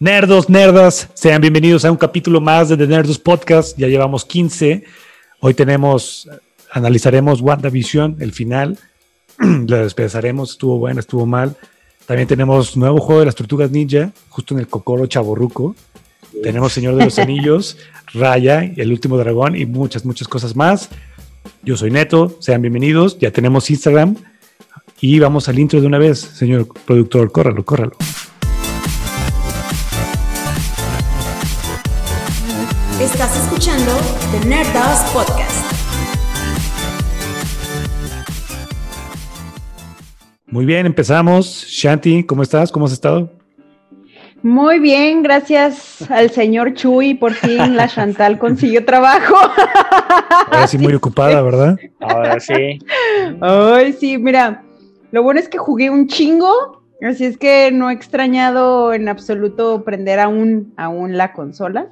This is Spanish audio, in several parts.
Nerdos, nerdas, sean bienvenidos a un capítulo más de The Nerdos Podcast. Ya llevamos 15. Hoy tenemos, analizaremos WandaVision, el final. Lo despedazaremos, estuvo bueno, estuvo mal. También tenemos nuevo juego de las tortugas ninja, justo en el Cocoro Chaborruco. Tenemos Señor de los Anillos, Raya, el último dragón y muchas, muchas cosas más. Yo soy Neto, sean bienvenidos. Ya tenemos Instagram y vamos al intro de una vez, señor productor. Córralo, córralo. Estás escuchando The Nerdos Podcast. Muy bien, empezamos. Shanti, ¿cómo estás? ¿Cómo has estado? Muy bien, gracias al señor Chuy. Por fin la Chantal consiguió trabajo. Ahora sí, muy ocupada, ¿verdad? Ahora sí. Ay, sí, mira, lo bueno es que jugué un chingo, así es que no he extrañado en absoluto prender aún, aún la consola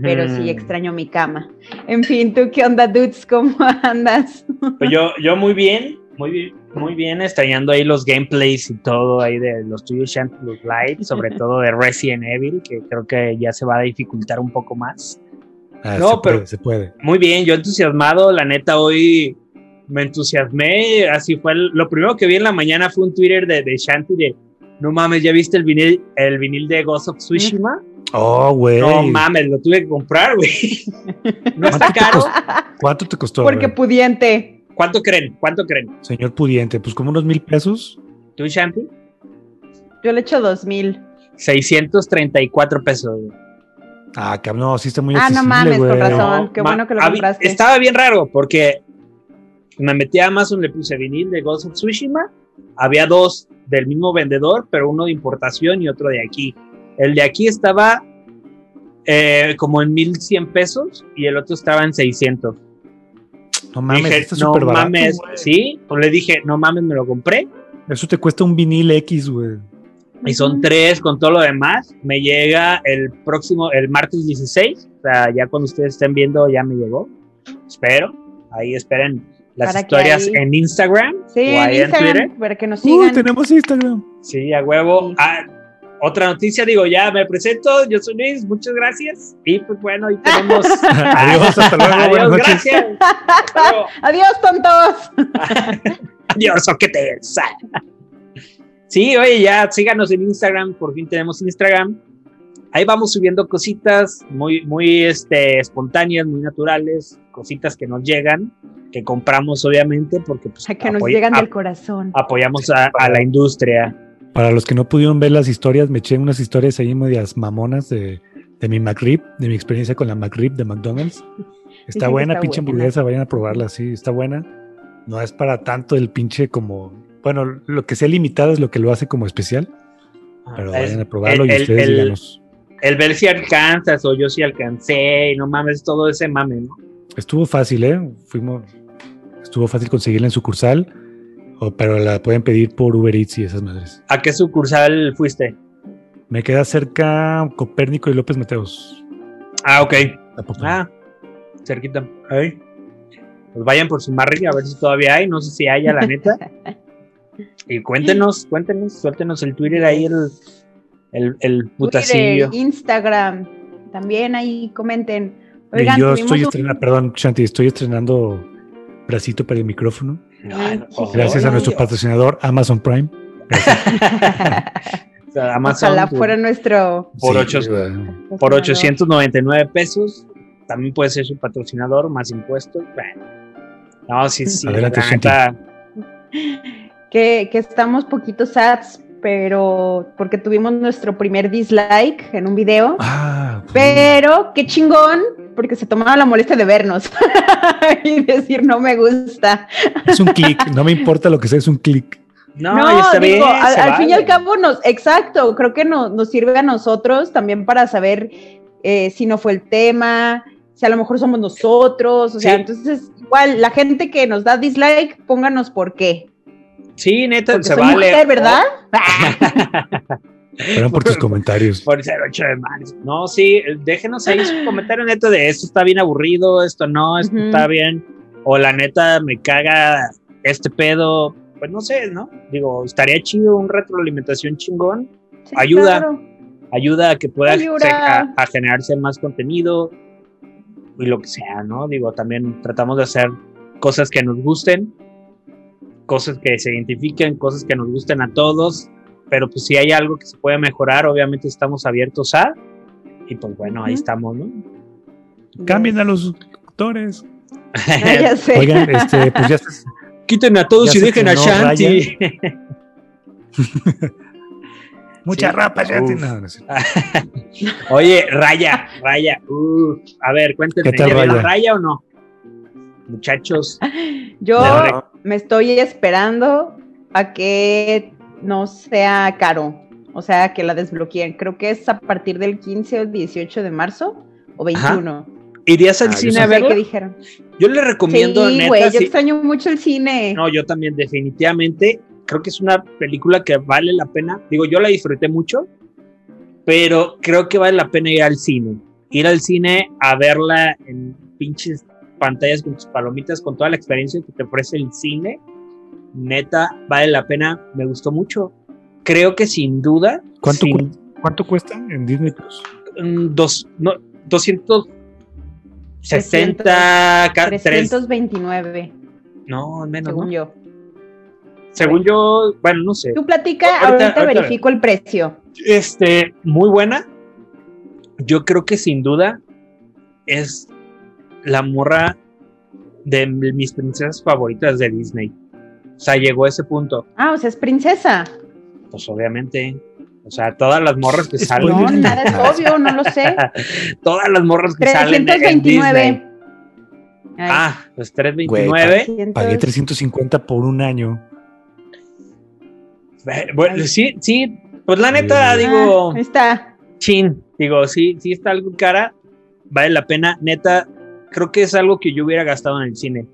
pero sí extraño mi cama. En fin, ¿tú qué onda, dudes? ¿Cómo andas? Pues yo, yo muy bien, muy bien, muy bien, extrañando ahí los gameplays y todo ahí de los tuyos los Live, sobre todo de Resident Evil, que creo que ya se va a dificultar un poco más. Ah, no, pero se puede. Muy bien, yo entusiasmado, la neta, hoy me entusiasmé, así fue, lo primero que vi en la mañana fue un Twitter de, de Shanti de, no mames, ¿ya viste el vinil, el vinil de Ghost of Tsushima? Oh, güey. No mames, lo tuve que comprar, güey. No está caro. ¿Cuánto te costó? Porque pudiente. ¿Cuánto creen? ¿Cuánto creen? Señor pudiente, pues como unos mil pesos. ¿Tú, Shanti? Yo le echo dos mil. 634 pesos. Ah, cabrón, no, sí está muy Ah, no mames, con razón. Qué bueno que lo compraste. Estaba bien raro porque me metí a Amazon, le puse vinil de Ghost of Tsushima. Había dos del mismo vendedor, pero uno de importación y otro de aquí. El de aquí estaba eh, como en 1100 pesos y el otro estaba en 600. No mames, está no barato, mames, sí, pues le dije, no mames, me lo compré. Eso te cuesta un vinil X, güey. Y son tres con todo lo demás. Me llega el próximo, el martes 16. O sea, ya cuando ustedes estén viendo, ya me llegó. Espero. Ahí esperen las historias en Instagram. Sí, en Instagram, Para que nos sigan. Uh, tenemos Instagram. Sí, a huevo. Ah, otra noticia, digo, ya me presento, yo soy Luis, muchas gracias. Y pues bueno, ahí tenemos. Adiós, hasta luego. Adiós, gracias. Adiós, tontos. Adiós, oquetes. sí, oye, ya síganos en Instagram, por fin tenemos Instagram. Ahí vamos subiendo cositas muy, muy este, espontáneas, muy naturales, cositas que nos llegan, que compramos obviamente, porque pues, que nos llegan del corazón. Apoyamos a, a la industria. Para los que no pudieron ver las historias, me eché unas historias ahí medias mamonas de, de mi McRib, de mi experiencia con la McRib de McDonald's. Está buena, pinche hamburguesa, vayan a probarla, sí, está buena. No es para tanto el pinche como, bueno, lo que sea limitado es lo que lo hace como especial. Pero vayan a probarlo y ustedes díganos. El ver si alcanzas o yo si alcancé, y no mames, todo ese mame, ¿no? Estuvo fácil, ¿eh? Fuimos, estuvo fácil conseguirla en sucursal pero la pueden pedir por Uber Eats y esas madres. ¿A qué sucursal fuiste? Me queda cerca Copérnico y López Mateos. Ah, ok. Ah, cerquita. Ahí. Pues vayan por su marri a ver si todavía hay. No sé si haya, la neta. y cuéntenos, cuéntenos, suéltenos el Twitter ahí, el, el, el putacillo. Instagram. También ahí comenten. Oigan, yo estoy estrenando, perdón, Shanti, estoy estrenando bracito para el micrófono. Gracias a nuestro patrocinador Amazon Prime. Amazon, Ojalá fuera nuestro. Por, por 899 pesos. También puede ser su patrocinador, más impuestos. Bueno. No, sí, sí. Adelante, que, que estamos poquitos ads, pero porque tuvimos nuestro primer dislike en un video. Ah, pero qué chingón, porque se tomaba la molestia de vernos y decir no me gusta. Es un clic, no me importa lo que sea, es un clic. No, no digo, al, fin y al cabo nos, exacto, creo que nos sirve a nosotros también para saber eh, si no fue el tema, si a lo mejor somos nosotros, o sea, entonces igual la gente que nos da dislike, pónganos por qué. Sí, neta, se vale. Mujer, ¿verdad? Fueron por tus comentarios. Por ser ocho de manos. No, sí, déjenos ahí su comentario neto de esto está bien aburrido, esto no, esto está bien. O la neta me caga este pedo. Pues no sé, ¿no? Digo, estaría chido un retroalimentación chingón. ayuda. ayuda a que pueda a, a generarse más contenido y lo que sea, ¿no? Digo, también tratamos de hacer cosas que nos gusten, cosas que se identifiquen, cosas que nos gusten a todos, pero pues si hay algo que se puede mejorar, obviamente estamos abiertos a, y pues bueno, ahí estamos, ¿no? Cambien a los actores. Ah, ya sé. Oigan, este, pues ya estás- Quiten a todos Ya y dejen a estrenó Shanti. Mucha Sí. rapa, no, no cierto. Oye, Raya, Raya. uf. a ver, cuéntenme, ¿Qué tal, ¿ya Raya? Raya o no? Muchachos, Yo me estoy esperando a que no sea caro. O sea, que la desbloqueen. Creo que es a partir del 15 o 18 de marzo o 21. ¿irías al Ah, cine a verla? qué dijeron. Yo le recomiendo, Sí, neta, güey, yo sí- extraño mucho el cine. No, yo también, definitivamente. Creo que es una película que vale la pena. Digo, yo la disfruté mucho, pero creo que vale la pena ir al cine. Ir al cine a verla en pinches pantallas con tus palomitas, con toda la experiencia que te ofrece el cine. Neta, vale la pena. Me gustó mucho. Creo que sin duda. ¿Cuánto, sin- cu- ¿Cuánto cuesta en Disney Plus? mm, dos, no, 260, ca- tres- 329, no, menos, según ¿no? yo. Según yo, bueno, no sé. Tú platica, Ahorita- ahorita, ahorita- verifico el precio. Este, muy buena. Yo creo que sin duda es la morra de mis princesas favoritas de Disney. O sea, llegó a ese punto. Ah, o sea, es princesa. Pues obviamente. O sea, todas las morras que Spoiler. No, salen. nada es obvio, no lo sé. todas las morras que salen en- Disney. 329. Ay, Ah, pues 329. 300. Pagué 350 por un año. Bueno, Ay. sí, sí. Pues la neta, Ah, digo, Ah, está. chin. Digo, sí, sí está algo cara. Vale la pena. Neta, creo que es algo que yo hubiera gastado en el cine.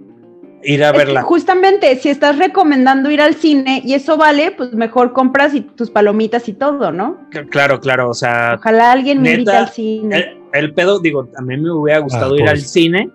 Ir a Es que verla. justamente, si estás recomendando ir al cine y eso vale, pues mejor compras y tus palomitas y todo, ¿no? Claro, claro, o sea, Ojalá alguien me invite al cine. el, el pedo, digo, a mí me hubiera gustado Ah, ir al pobrecito. cine,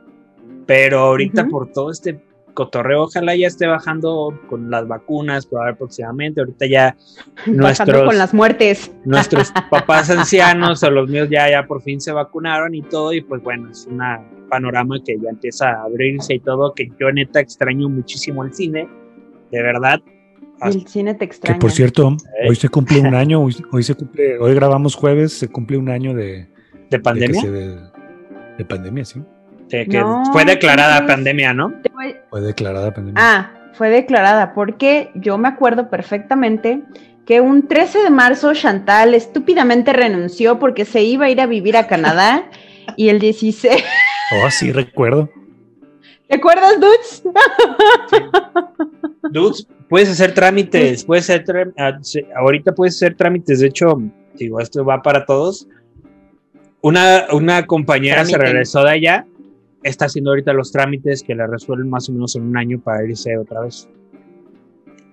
pero ahorita por todo este cotorreo, ojalá ya esté bajando con las vacunas, probablemente próximamente, ahorita ya Bajando nuestros, con las muertes. nuestros papás ancianos o los míos ya, ya por fin se vacunaron y todo, y pues bueno, es un panorama que ya empieza a abrirse y todo, que yo neta extraño muchísimo el cine, de verdad. El cine te Que extraña. por cierto, hoy se cumple un año, hoy, hoy se cumple, hoy grabamos jueves, se cumple un año de, ¿De de, que pandemia? se de, de pandemia, sí. De que No, fue declarada pandemia, ¿no? Voy- Fue declarada pandemia. Ah, fue declarada porque yo me acuerdo perfectamente que un 13 de marzo Chantal estúpidamente renunció porque se iba a ir a vivir a Canadá y el 16... Oh, sí, recuerdo. ¿Te acuerdas, Dudes? Dudes, puedes hacer trámites, puedes hacer ah, sí, ahorita puedes hacer trámites, de hecho, digo, esto va para todos. Una, una compañera se regresó de allá, está haciendo ahorita los trámites que le resuelven más o menos en un año para irse otra vez.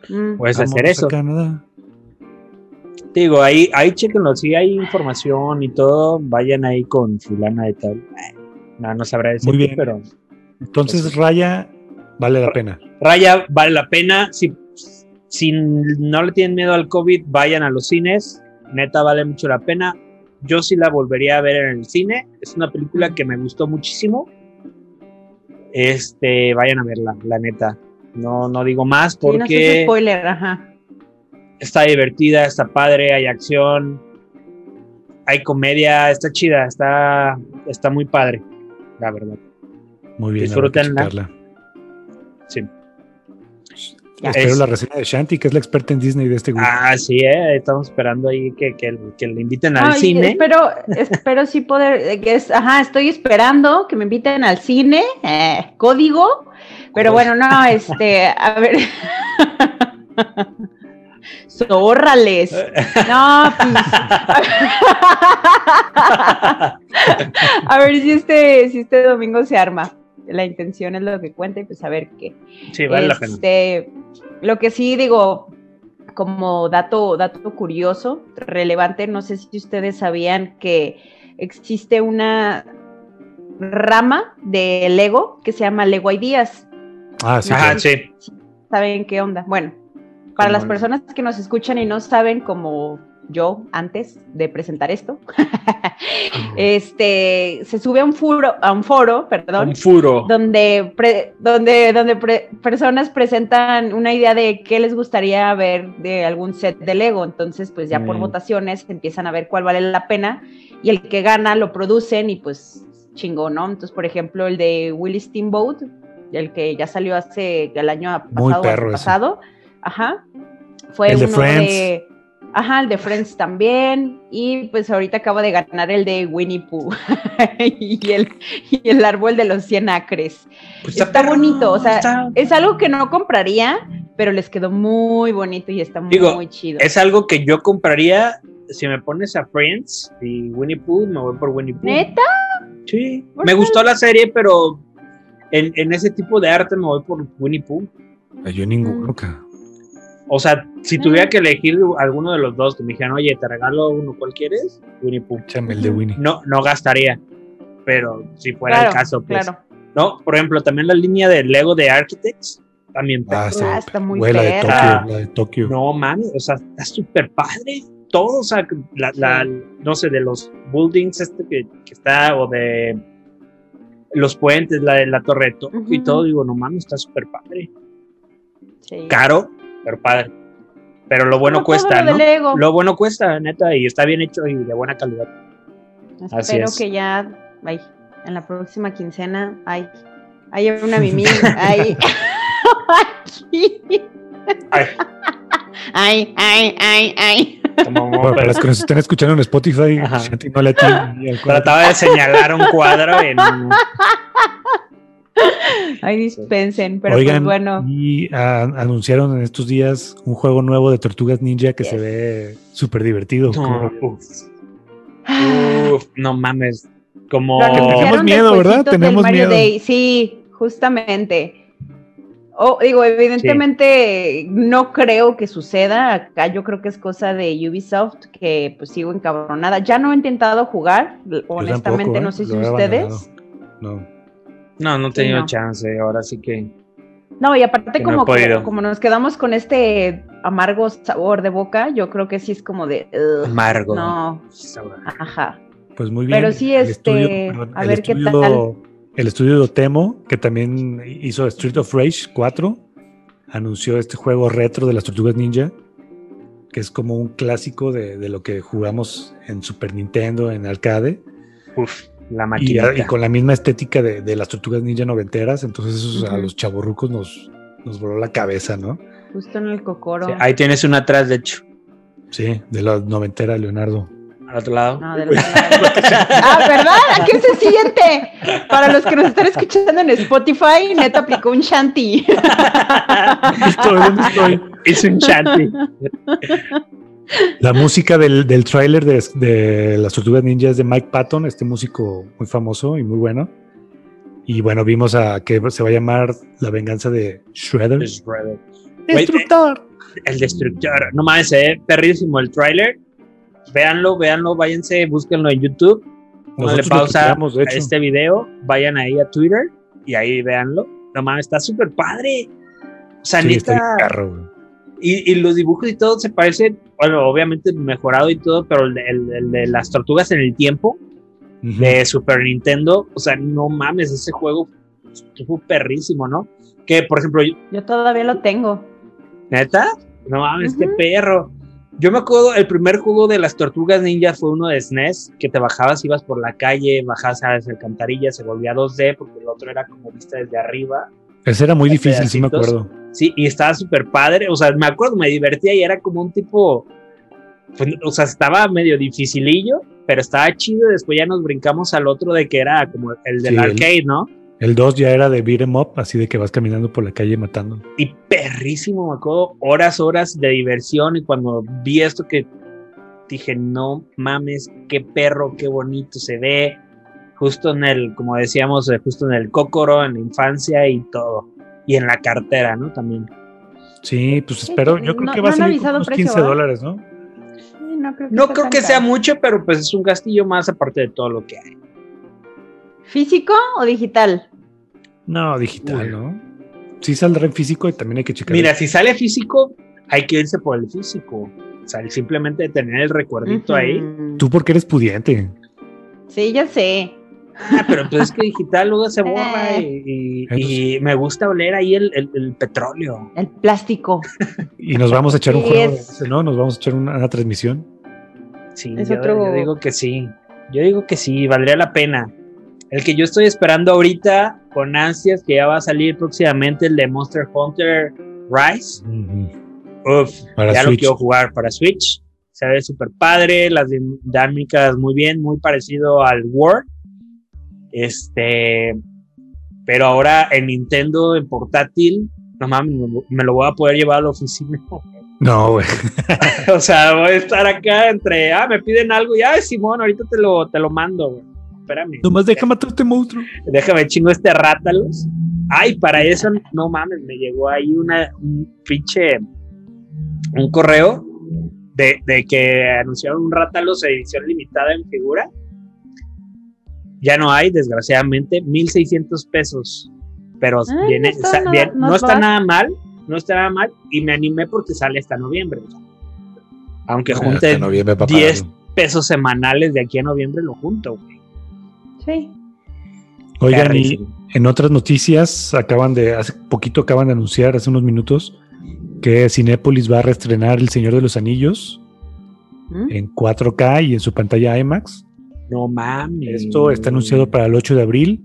Mm. Puedes hacer eso. a Canadá. Digo, ahí, ahí chequenlo, si hay información y todo, vayan ahí con fulana de tal. No, no sabrá decir, Muy bien. pero Entonces, Raya, vale la pena. Raya vale la pena. Si, si no le tienen miedo al COVID, vayan a los cines. Neta, vale mucho la pena. Yo sí la volvería a ver en el cine. Es una película que me gustó muchísimo. Este, vayan a verla, la neta. No, no digo más Sí, no porque spoiler, ajá. está divertida, está padre, hay acción, hay comedia, está chida, está, está muy padre, la verdad. Muy bien. Disfrútenla. Sí. Ya. Espero Es- la reseña de Shanti, que es la experta en Disney de este grupo. Ah, sí, eh, estamos esperando ahí que, que, que le inviten al Ay, cine. Espero, espero sí poder, eh, que es, ajá, estoy esperando que me inviten al cine, eh, código, pero bueno, no, este, a ver. Zórrales. No, pues. A ver si este, si este domingo se arma. La intención es lo que cuenta y pues a ver qué. Sí, vale la pena. Este, Lo que sí digo, como dato, dato curioso, relevante, no sé si ustedes sabían que existe una rama de Lego que se llama Lego Ideas. Ah, sí. Ajá, sí. ¿Saben qué onda? Bueno, para ¿Cómo las personas que nos escuchan y no saben como yo antes de presentar esto, este, se sube a un foro, a un foro, perdón, Un furo. donde, pre- donde, donde pre- personas presentan una idea de qué les gustaría ver de algún set de Lego. Entonces, pues ya por Mm. votaciones empiezan a ver cuál vale la pena y el que gana lo producen y pues chingón, ¿no? Entonces, por ejemplo, el de Willy Steamboat, el que ya salió hace el año Muy pasado, perro ese. pasado, ajá, fue El de uno Friends. de... Ajá, el de Friends también. Y pues ahorita acabo de ganar el de Winnie Pooh. y, el, y el árbol de los 100 acres. Pues Está, perro, bonito, o sea, está- es algo que no compraría, pero les quedó muy bonito y está muy, Digo, muy chido. es algo que yo compraría. Si me pones a Friends y Winnie Pooh, me voy por Winnie Pooh. ¿Neta? Sí. ¿Por Me qué? gustó la serie, pero en, en ese tipo de arte me voy por Winnie Pooh. Yo ninguno, ca. O sea, si tuviera que elegir alguno de los dos, que me dijeran, oye, te regalo uno, ¿cuál quieres? Winnie Pooh. El de Winnie. No, no gastaría. Pero si fuera claro, el caso, pues. claro. No, por ejemplo, también la línea de Lego de Architects. También. Ah, sí. Ah, está muy Güey, la de. Tokio, la de Tokio. No mames, o sea, está súper padre. Todo, o sea, la, la- no sé, de los buildings este que, que está, o de los puentes, la de la torre de Tokio y todo, digo, no mames, está súper padre. Sí. Caro, pero padre. Pero lo bueno cuesta, lo ¿no? Lo bueno cuesta, neta, y está bien hecho y de buena calidad. así Espero es. que ya, ay, en la próxima quincena, ay, hay una mimi, ay, aquí. Ay, Ay, ay, ay, ay. como- Bueno, para pero los que nos estén escuchando en Spotify, no le trataba de señalar un cuadro en Ay, dispensen, pero Oigan, pues bueno. y ah, anunciaron en estos días un juego nuevo de Tortugas Ninja que se ve súper divertido. No, uf, uf, no mames. Como tenemos miedo, ¿verdad? Tenemos Mario miedo. Day. Sí, justamente. Oh, digo, evidentemente no creo que suceda. Acá yo creo que es cosa de Ubisoft, que pues sigo encabronada. Ya no he intentado jugar, honestamente, tampoco, ¿eh? no sé si ustedes. No. No, no he tenido no. chance, ahora sí que No, y aparte Que como, como, como nos quedamos con este amargo sabor de boca, yo creo que sí es como de... ugh, amargo. no, ajá. Pues muy bien. Pero sí, El este, a ver qué estudio- El estudio de Otemo, que también hizo Street of Rage 4, anunció este juego retro de las Tortugas Ninja, que es como un clásico de, de lo que jugamos en Super Nintendo, en arcade, Uf, la y, máquina. y con la misma estética de, de las Tortugas Ninja noventeras, entonces eso a los chavorrucos nos, nos voló la cabeza, ¿no? Justo en el cocoro. ahí tienes una atrás, de hecho, Sí, de la noventera, Leonardo. al otro lado. No, del otro lado. ah, ¿verdad? ¿A qué se siente? Para los que nos están escuchando en Spotify, Neto aplicó un shanty. Estoy, ¿dónde estoy? Es un chanty. La música del, del tráiler de, de las Tortugas Ninja es de Mike Patton, este músico muy famoso y muy bueno. Y bueno, vimos a que se va a llamar La venganza de Shredder. Shredder. ¡Destructor! El destructor. No mames, ve perrísimo el tráiler. Véanlo, véanlo, váyanse, búsquenlo en YouTube. Nosotros lo pausa a este video, vayan ahí a Twitter y ahí véanlo. No mames, está súper padre. O sea, Sí, está neta, bien perro, güey. Y, y los dibujos y todo se parecen, bueno, obviamente mejorado y todo, pero el, de- el- el de las tortugas en el tiempo de Super Nintendo, o sea, no mames, ese juego estuvo perrísimo, ¿no? Que, por ejemplo, yo- Yo todavía lo tengo. ¿Neta? No mames, qué Ujú. perro. Yo me acuerdo, el primer juego de las tortugas ninja fue uno de SNES, que te bajabas, ibas por la calle, bajabas a las alcantarillas, se volvía 2D, porque el otro era como vista desde arriba. Ese era muy difícil, sí me acuerdo. Sí, y estaba súper padre, o sea, me acuerdo, me divertía y era como un tipo, pues, o sea, estaba medio dificilillo, pero estaba chido. Después ya nos brincamos al otro de que era como el del Sí, el- arcade, ¿no? El 2 ya era de beat 'em up, así de que vas caminando por la calle matando. y perrísimo, me acuerdo, horas, horas de diversión y cuando vi esto que dije, no mames, qué perro, qué bonito se ve, justo en el, como decíamos, eh, justo en el cócoro, en la infancia y todo, y en la cartera, ¿no? También. Sí, pues espero, pues, yo creo no- que va no a salir como unos precio, 15 ¿verdad? dólares, ¿no? Sí, No creo que, No creo que sea mucho, pero pues es un castillo más aparte de todo lo que hay. ¿Físico o digital? No, digital, Uy. ¿no? Sí saldrá en físico y también hay que checar. Mira, si sale físico, hay que irse por el físico. O sea, simplemente tener el recuerdito ahí. Tú porque eres pudiente. Sí, ya sé. Ah, pero pues es que digital luego se borra y, y- y me gusta oler ahí el, el- el petróleo. El plástico. Y nos vamos a echar un juego, es- ¿no? Nos vamos a echar una, una transmisión. Sí, Es yo, otro- yo digo que sí. Yo digo que sí, valdría la pena. El que yo estoy esperando ahorita con ansias, que ya va a salir próximamente, el de Monster Hunter Rise. Uf, Para ya lo quiero jugar para Switch. Se ve súper padre, las dinámicas muy bien, muy parecido al World. Este, pero ahora en Nintendo, en portátil, no mames, me lo- voy a poder llevar a la oficina. No, güey. o sea, voy a estar acá entre, ah, me piden algo, ya, Simón, ahorita te lo, te lo mando, güey. Espérame. Nomás deja matar a este monstruo. Déjame chingo este rátalos. Ay, para eso, no mames, me llegó ahí una, un pinche, un correo de, de que anunciaron un rátalos edición limitada en figura. Ya no hay, desgraciadamente, 1600 pesos. Pero Ay, viene, no está bien- no no es está nada mal, no está nada mal, y me animé porque sale hasta noviembre. Aunque Hasta junte noviembre para 10 pagarlo. pesos semanales de aquí a noviembre, lo junto, güey. Sí. Oigan, y en otras noticias, acaban de, hace poquito acaban de anunciar, hace unos minutos, que Cinépolis va a reestrenar El Señor de los Anillos ¿Mm? en 4K y en su pantalla IMAX. No mames. Esto está anunciado para el 8 de abril.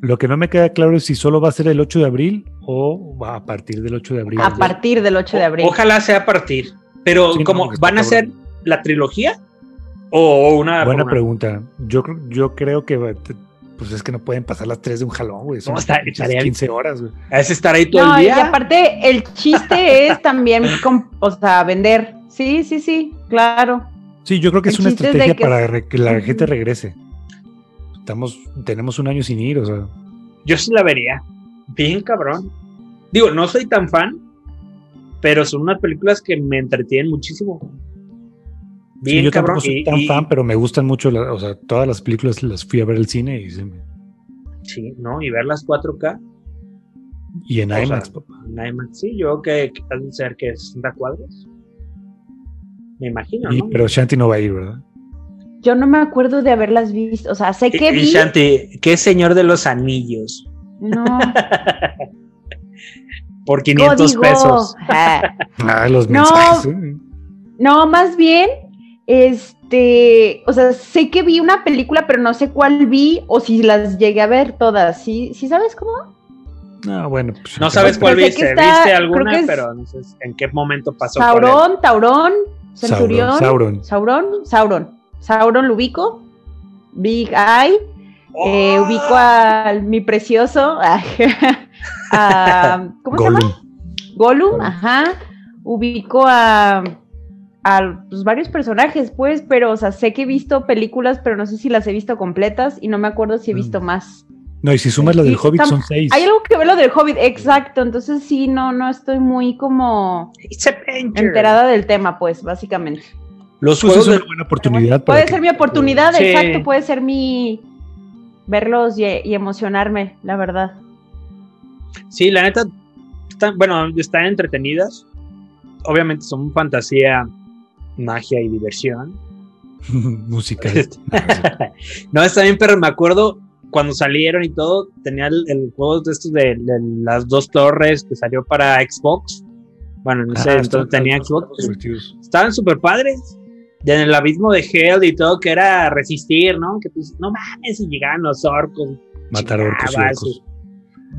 Lo que no me queda claro es si solo va a ser el 8 de abril o va a partir del 8 de abril. A partir del 8 de O- abril. Ojalá sea a partir. Pero, Sí, como van a ser la trilogía? ¿O una.? Buena una- pregunta. Yo, creo- yo creo que pues es que no pueden pasar las 3 de un jalón, güey. Son No, está- pinches estaría- 15 horas, güey. Es estar ahí todo No, el y día. aparte el chiste es también, o sea, vender. Sí, sí, sí, claro. Sí, yo creo que El es una es estrategia que- para que la gente regrese. Estamos, tenemos un año sin ir, o sea. Yo sí la vería. Bien cabrón. Digo, no soy tan fan, pero son unas películas que me entretienen muchísimo. sí, Bien yo cabrón. tampoco soy y- tan y- fan, pero me gustan mucho, la- o sea, todas las películas las fui a ver al cine y, se me- Sí, ¿no? Y ver las 4K. y en sea, IMAX, papá. en IMAX, sí, yo creo que, que ser que 60 cuadros. Me imagino, pero Shanti no va a ir, ¿verdad? Yo no me acuerdo de haberlas visto. O sea, sé que Y- y vi. Shanti, ¿qué señor de los anillos? No. Por 500 código. pesos. Ah. Ah, los No. mensajes. ¿eh? No, más bien, este, o sea, sé que vi una película, pero no sé cuál vi o si las llegué a ver todas. ¿Sí, ¿Sí sabes cómo? No, bueno, pues, No sabes cuál viste, está- viste alguna, es- pero no sé en qué momento pasó. cuál Saurón, Taurón, Centurión. Sauron. Sauron, Sauron. Sauron lo ubico. Big Eye. era. eh, ¡Oh! ubico al mi precioso. a- ¿Cómo se llama? Gollum. Gollum, Gollum. ajá. Ubico a, a pues, varios personajes, pues, pero, o sea, sé que he visto películas, pero no sé si las he visto completas y no me acuerdo si he visto Mm. más. No, y si sumas la del Hobbit son seis. Hay algo que ver lo del Hobbit, exacto. Entonces sí, no, no estoy muy como enterada del tema, pues, básicamente. Los Pues juegos es de- una buena oportunidad para Puede que- ser mi oportunidad, Sí. exacto, puede ser mi verlos y, y emocionarme, la verdad. Sí, la neta, están, bueno, están entretenidas. Obviamente son fantasía, magia y diversión. musical. no, está bien, pero me acuerdo cuando salieron y todo, tenía el, el juego de estos de, de las dos torres que salió para Xbox. Bueno, no sé, Ah, entonces tenía Xbox. Estaban súper padres. En el abismo de Hell y todo, que era resistir, ¿no? Que pues, no mames, y llegaban los orcos. Matar orcos y chingabas, orcos.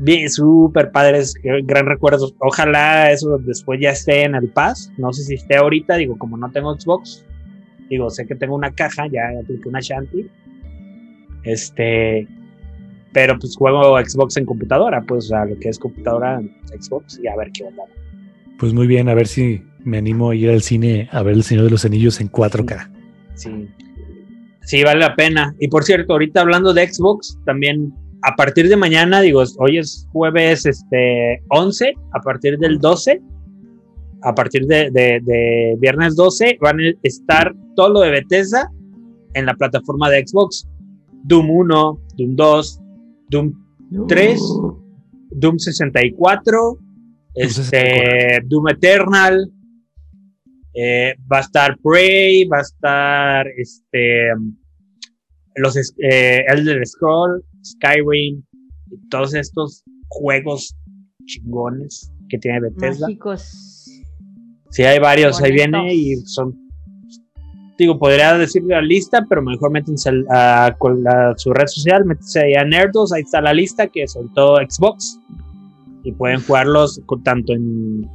Bien, súper padres, gran recuerdo. Ojalá eso después ya esté en el Pass. No sé si esté ahorita, digo, como no tengo Xbox. Digo, sé que tengo una caja, ya apliqué una Shanty. Este. Pero pues juego Xbox en computadora, pues, o sea, lo que es computadora Xbox y a ver qué onda. Pues muy bien, a ver si me animo a ir al cine a ver El Señor de los Anillos en 4K. Sí. Sí, vale la pena. Y por cierto, ahorita hablando de Xbox, también a partir de mañana, digo, hoy es jueves este 11, a partir del 12, a partir de, de- de viernes 12, van a estar todo lo de Bethesda en la plataforma de Xbox. Doom 1, Doom 2, Doom 3, Doom 64, este, 64. Doom Eternal, Eh, va a estar Prey, va a estar este los eh, Elder Scroll, Skyrim, y todos estos juegos chingones que tiene Bethesda. Mágicos. Sí, hay varios, ahí viene y son. Digo, podría decir la lista, pero mejor métense al- a, su red social, métense ahí a Nerdos, ahí está la lista que soltó Xbox. Y pueden jugarlos con- tanto en,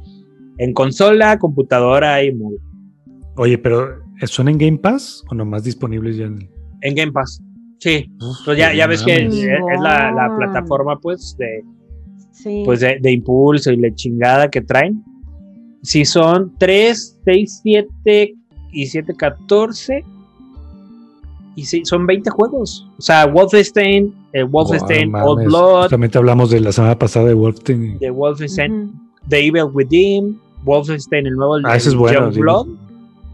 en consola, computadora y móvil. Oye, pero ¿son en Game Pass o nomás disponibles ya en En Game Pass. Sí, Uf, pues ya, ya ves que es, la, plataforma pues de, Sí. pues de, de impulso y la chingada que traen. Si son 3, 6, 7 y 7, 14. Y sí, son 20 juegos. O sea, Wolfenstein, eh, Wolfenstein, Old. Blood, Justamente hablamos de la semana pasada de Wolfenstein. de Wolfenstein. The Evil Within, Wolfenstein, el nuevo, el Ah, ese es el bueno, Young sí. Blood,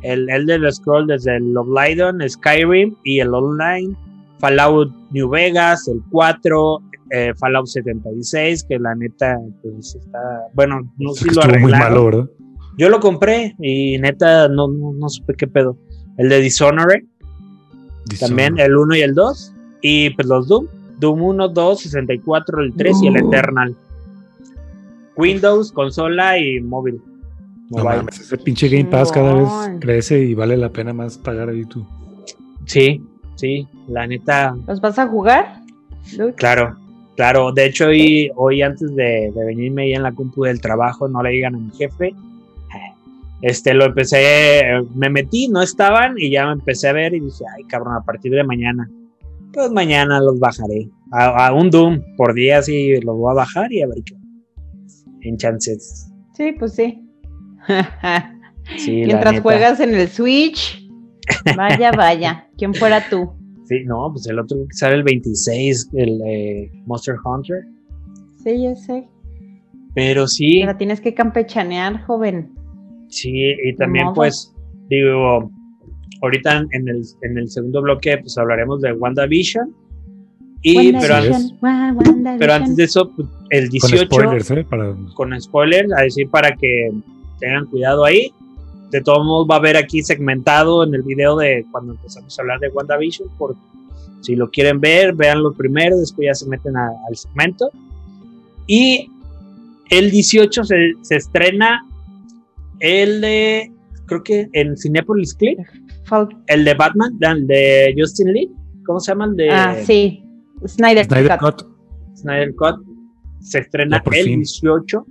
el Elder Scroll desde el Love Lidon, Skyrim y el Online, Fallout New Vegas, el 4, eh, Fallout 76, que la neta, pues está, bueno, no sé si lo Estuvo muy arreglaron. malo, ¿verdad? Yo lo compré y neta no, no, no supe qué pedo. El de Dishonored, también el 1 y el 2. Y pues los Doom. Doom 1, 2, 64, el 3 y el Uh. Eternal. Windows, consola y móvil. No mames, ese pinche Game Pass cada vez crece y vale la pena más pagar ahí tú. Sí, sí, la neta, ¿Los vas a jugar? Luke? claro, claro. De hecho, hoy, hoy antes de, de venirme ahí en la compu del trabajo, no le digan a mi jefe. Este, lo empecé, me metí, no estaban y ya me empecé a ver y dije, ay cabrón, a partir de mañana. Pues mañana los bajaré. A, a un Doom por día sí los voy a bajar y a ver qué. En chances. Sí, pues sí. Mientras juegas en el Switch. Vaya, vaya. ¿Quién fuera tú? Sí, no, pues el otro sale el 26, el eh, Monster Hunter. Sí, ya sé. Pero sí, Pero tienes que campechanear, joven. Sí, y también pues, digo, ahorita en el, en el segundo bloque pues hablaremos de WandaVision. Y, pero, antes, es. pero antes de eso, pues, el Con 18, spoilers, ¿eh? Para... con spoilers, a decir para que tengan cuidado ahí. De todos modos va a haber aquí segmentado en el video de cuando empezamos a hablar de WandaVision, porque si lo quieren ver, véanlo primero, después ya se meten a- al segmento. Y el 18 se, se estrena el de, creo que en Cinepolis Click, el de Batman, el de Justin Lee, ¿cómo se llama? El de Ah, sí. Snyder, Snyder Cut. Cut. Snyder Cut. Se estrena el fin. 18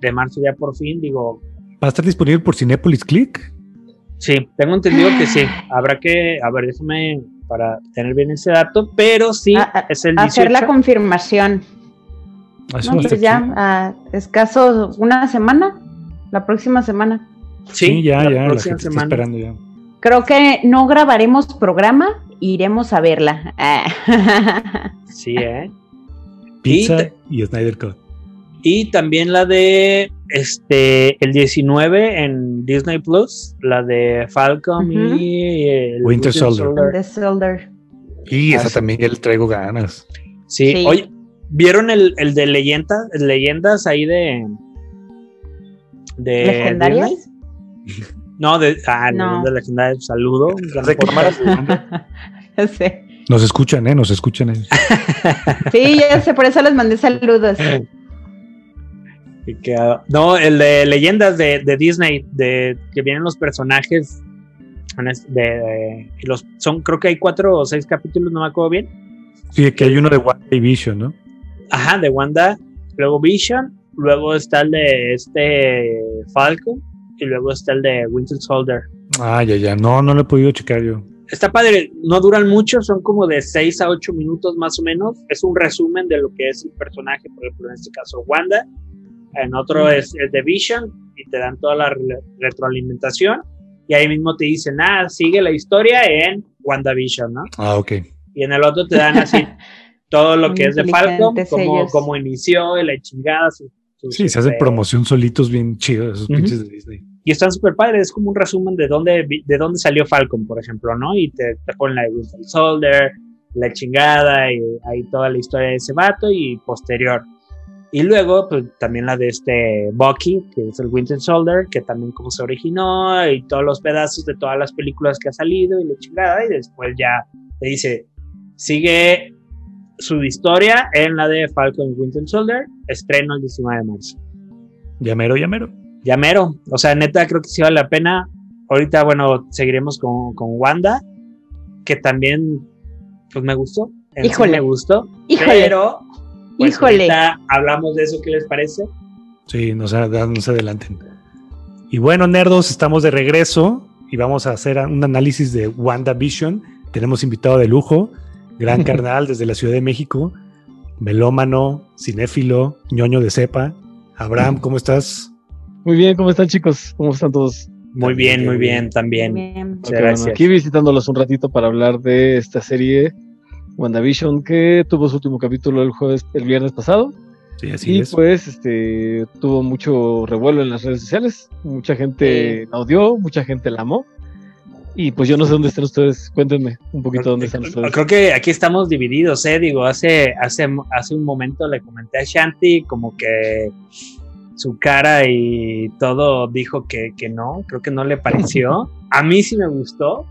de marzo, ya por fin, digo, ¿Va a estar disponible por Cinepolis Click? Sí, tengo entendido que sí. Habrá que, a ver, déjame para tener bien ese dato, pero sí, es el 18. Hacer la confirmación. Ah, eso No, pues ya, a escaso una semana, la próxima semana. Sí, ya, la ya, la próxima gente está semana. esperando ya. Creo que no grabaremos programa, iremos a verla. Ah. Sí, ¿eh? Pizza y Snyder Cut. Y también la de este el 19 en Disney Plus, la de Falcon y el Winter Soldier. The Soldier. Y esa sí. también ya le traigo ganas. Sí. Sí. oye, ¿vieron el, el de leyendas, leyendas ahí de de ¿Legendarias? Disney? No, de ah, No. no. de legendarias, saludo. ¿De cámaras? sí. Nos escuchan, ¿eh? Nos escuchan ellos. Sí, ya sé, por eso les mandé saludos. Y que, ah, no, el de leyendas de, de Disney, de que vienen los personajes de, de- y los son creo que hay cuatro o seis capítulos, no me acuerdo bien. Sí, que hay uno de One Vision, ¿no? Ajá, de Wanda, luego Vision, luego está el de este Falcon y luego está el de Winter Soldier. Ah, ya, ya. No, no lo he podido checar yo. Está padre, no duran mucho, son como de 6 a 8 minutos más o menos. Es un resumen de lo que es el personaje, por ejemplo, en este caso Wanda. En otro es el de Vision y te dan toda la re- retroalimentación. Y ahí mismo te dicen, ah, sigue la historia en WandaVision, ¿no? Ah, ok. Y en el otro te dan así todo lo que es de Falcon, cómo, cómo inició y la chingada. Sí, se eh, promoción solitos bien chidos esos Ujú. pinches de Disney. y están súper padres, es como un resumen de dónde, de dónde salió Falcon, por ejemplo, ¿no? Y te, te ponen la de Winter Soldier, la chingada, y ahí toda la historia de ese vato y posterior. Y luego, pues también la de este Bucky, que es el Winter Soldier, que también como se originó, y todos los pedazos de todas las películas que ha salido y la chingada, y después ya te dice, sigue su historia en la de Falcon y Winter Soldier, estreno el 19 de marzo. Llamero, llamero. Llamero, o sea, neta, creo que sí vale la pena. Ahorita, bueno, seguiremos con, con Wanda, que también, pues me gustó. En sí Híjole. me gustó. Híjole. Pero, pues, Híjole. ahorita hablamos de eso, ¿qué les parece? Sí, no se, no se adelanten. Y bueno, nerdos, estamos de regreso y vamos a hacer un análisis de WandaVision. Tenemos invitado de lujo, gran carnal desde la Ciudad de México, melómano, cinéfilo, ñoño de cepa. Abraham, ¿cómo estás? Muy bien, ¿cómo están chicos? ¿Cómo están todos? Muy bien, muy bien. también. Bien. Bueno, gracias. aquí visitándolos un ratito para hablar de esta serie WandaVision que tuvo su último capítulo el jueves, el viernes pasado. Sí, así y es. pues este tuvo mucho revuelo en las redes sociales. Mucha gente la odió, mucha gente la amó. Y pues yo no sé dónde están ustedes. Cuéntenme un poquito dónde están ustedes. Creo que aquí estamos divididos, ¿eh? Digo, hace, hace, hace un momento le comenté a Shanti como que su cara y todo dijo que, que no, creo que no le pareció. A mí sí me gustó.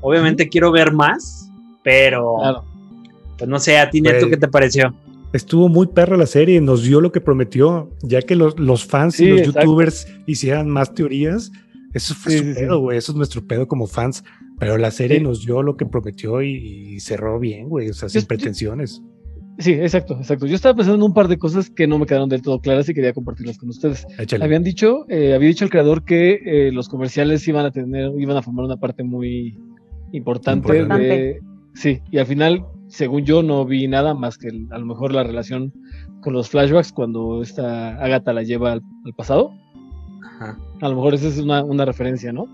Obviamente quiero ver más, pero Claro. pues no sé, a ti Neto, ¿qué te pareció? Estuvo muy perra la serie, nos dio lo que prometió, ya que los, los fans Sí, y los exacto. youtubers hicieran más teorías. Eso fue Sí, su sí, sí. pedo, güey. Eso es nuestro pedo como fans. Pero la serie Sí. nos dio lo que prometió y, y cerró bien, güey. O sea, sin Yo- yo- pretensiones. Sí, exacto, exacto. Yo estaba pensando en un par de cosas que no me quedaron del todo claras y quería compartirlas con ustedes. Échale. Habían dicho, eh, había dicho el creador que eh, los comerciales iban a tener, iban a formar una parte muy importante, Importante. de, sí, y al final, según yo, no vi nada más que el- a lo mejor la relación con los flashbacks cuando esta Agatha la lleva al, al pasado. Ajá. A lo mejor esa es una, una referencia, ¿no?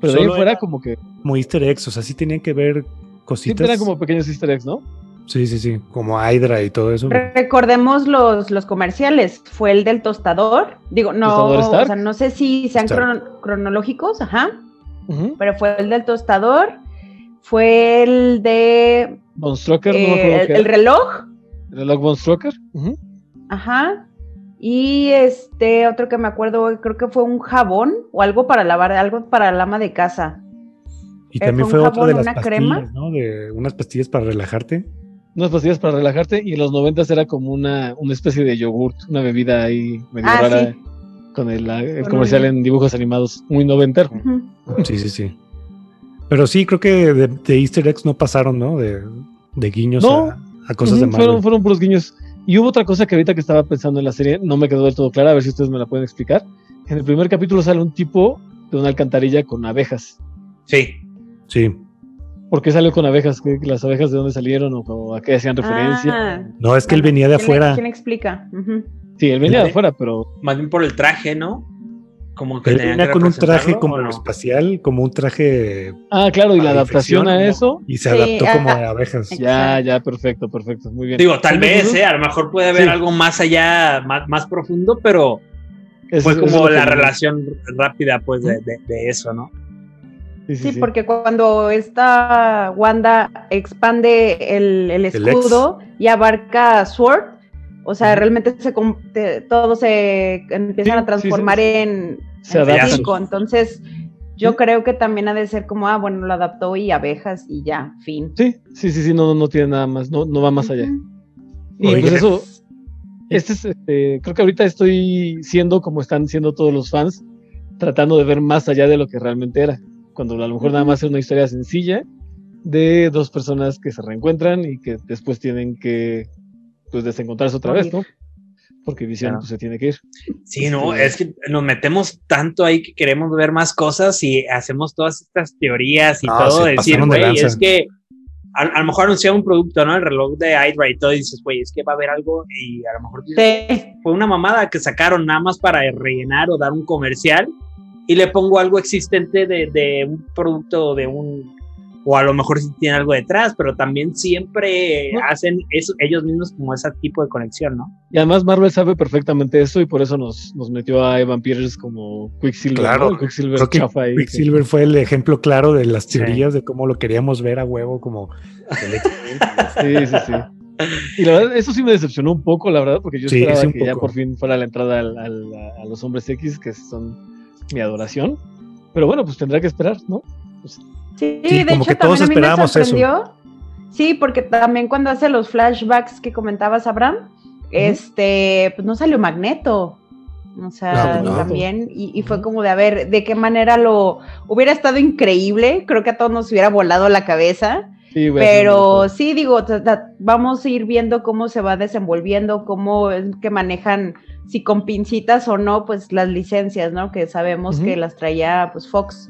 Pero de ahí fuera era- como que Como easter eggs, o sea, sí tenían que ver cositas. siempre eran como pequeños easter eggs, ¿no? Sí, sí, sí. Como Hydra y todo eso. Recordemos los, los comerciales. Fue el del tostador. Digo, no, ¿Tostador o sea, no sé si sean cronológicos, ajá, pero fue el del tostador. Fue el de Von Strucker, no me eh, acuerdo el, qué el reloj, El reloj Von. Ujú. ajá. Y este otro que me acuerdo, creo que fue un jabón o algo para lavar, algo para el ama de casa. Y eh, también fue fue un otro de jabón, las una pastillas, crema. ¿no? De unas pastillas para relajarte. unas pastillas para relajarte y en los noventas era como una, una especie de yogurt, una bebida ahí medio Ah, rara sí. con el, Con comercial en dibujos animados muy noventero. Sí, sí, sí. Pero sí, creo que de, de easter eggs no pasaron, ¿no? De, de guiños No. a, a cosas de Marvel. fueron, fueron puros guiños. Y hubo otra cosa que ahorita que estaba pensando en la serie no me quedó del todo clara, a ver si ustedes me la pueden explicar. En el primer capítulo sale un tipo de una alcantarilla con abejas. Sí. Sí. ¿Por qué salió con abejas? ¿Qué- ¿Las abejas de dónde salieron o, a qué hacían referencia? Ah, No, es que él venía de ¿quién afuera. ¿Quién explica? Sí, él venía de afuera, pero Más bien por el traje, ¿no? Como que venía con un traje como espacial, como un traje Ah, claro, y la adaptación a ¿no? eso. y se Sí, adaptó como a abejas. Ya, ya, perfecto, perfecto. Muy bien. Digo, tal vez, ¿eh? A lo mejor puede haber Sí. algo más allá, más, más profundo, pero eso- fue como la relación rápida, pues, de, de- de eso, ¿no? Sí, sí, Sí, sí. porque cuando esta Wanda expande el, el El escudo y abarca Sword, o sea, realmente se, com- te- todos se empiezan Sí, a transformar sí, sí. en, Se en adaptan. circo. Entonces, yo Sí. creo que también ha de ser como, ah, bueno, lo adaptó y abejas y ya, fin. Sí, sí, sí, sí, no, no tiene nada más, no, no va más allá. Y Oigan. pues eso, este es, este, creo que ahorita estoy siendo como están siendo todos los fans, tratando de ver más allá de lo que realmente era. Cuando a lo mejor nada más es una historia sencilla de dos personas que se reencuentran y que después tienen que pues desencontrarse otra vez, ¿no? Porque Visión Claro. pues, se tiene que ir. Sí, no, Este- es que nos metemos tanto ahí que queremos ver más cosas y hacemos todas estas teorías y No, todo. Decir, de güey, es que a, a lo mejor anunciaron un producto, ¿no? El reloj de Hydra y todo, y dices, güey, es que va a haber algo y a lo mejor Sí. fue una mamada que sacaron nada más para rellenar o dar un comercial y le pongo algo existente de, de un producto o de un o a lo mejor sí tiene algo detrás, pero también siempre No. hacen eso, ellos mismos como ese tipo de conexión, ¿no? Y además Marvel sabe perfectamente eso y por eso nos, nos metió a Evan Peters como Quicksilver. Claro, Quicksilver Creo que chafa ahí. Quicksilver fue el ejemplo claro de las Sí. teorías de cómo lo queríamos ver a huevo, como el. Sí, sí, sí. Y la verdad, eso sí me decepcionó un poco, la verdad, porque yo Sí, esperaba que ya por fin fuera la entrada al- al- a los hombres X, que son mi adoración. Pero bueno, pues tendrá que esperar, ¿no? Sí, Sí, de como hecho que todos también a mí me esperábamos eso. Sí, porque también cuando hace los flashbacks que comentabas, Abraham, este, pues no salió Magneto. O sea, No, no. también, y, y fue como de, a ver, ¿de qué manera lo hubiera estado increíble? Creo que a todos nos hubiera volado la cabeza. Sí, Pero sí, digo, vamos a ir viendo cómo se va desenvolviendo, cómo es que manejan, si con pincitas o no, pues las licencias, ¿no? Que sabemos que las traía pues Fox.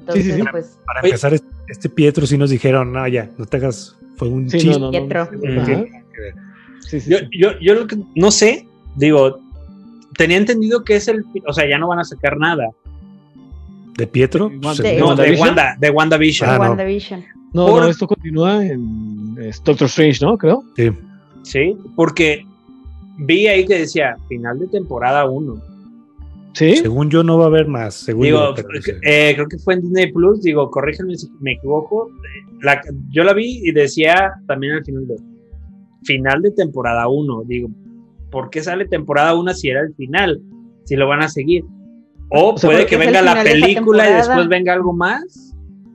Entonces, sí, sí. pues, Para Oye. empezar, este, este Pietro sí nos dijeron, no, ya, no te hagas, fue un Sí, chiste. no, no, no. Pietro. Ajá. Sí, sí, Yo, sí. yo, yo lo que no sé, digo, tenía entendido que es el, o sea, ya no van a sacar nada. ¿De Pietro? De Pues, No, de WandaVision? Wanda, de WandaVision. Ah, no. WandaVision. No, por- no, esto continúa en es Doctor Strange, ¿no? Creo. sí. Sí, porque vi ahí que decía final de temporada 1. Sí. Según yo no va a haber más, según Digo, yo, eh, creo que fue en Disney Plus. Digo, corríjanme si me equivoco. La- yo la vi y decía también al final de final de temporada 1. Digo, ¿por qué sale temporada 1 si era el final? Si lo van a seguir. O O sea, puede que venga la película y después venga algo más.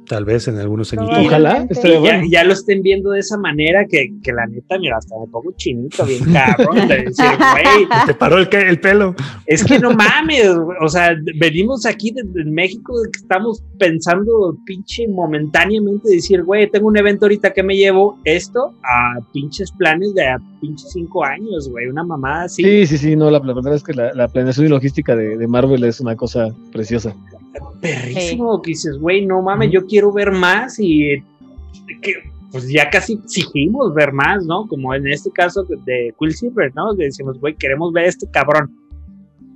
Tal vez en algunos años. Ojalá, ya, bueno. ya lo estén viendo de esa manera que, que la neta, mira, hasta me pongo chinito, bien cabrón. de decir, güey, Te paró el, pelo. Es que no mames, güey, o sea, venimos aquí desde México de que estamos pensando pinche momentáneamente decir, güey, tengo un evento ahorita que me llevo esto a pinches planes de a pinches cinco años, güey, una mamada así. Sí, sí, sí, no, la, la verdad es que la, la planeación y logística de, de Marvel es una cosa preciosa. Perrísimo, que dices, güey, no mames, yo quiero ver más y que pues ya casi exigimos ver más, ¿no? Como en este caso de Quicksilver, ¿no? Que decimos, güey, queremos ver a este cabrón.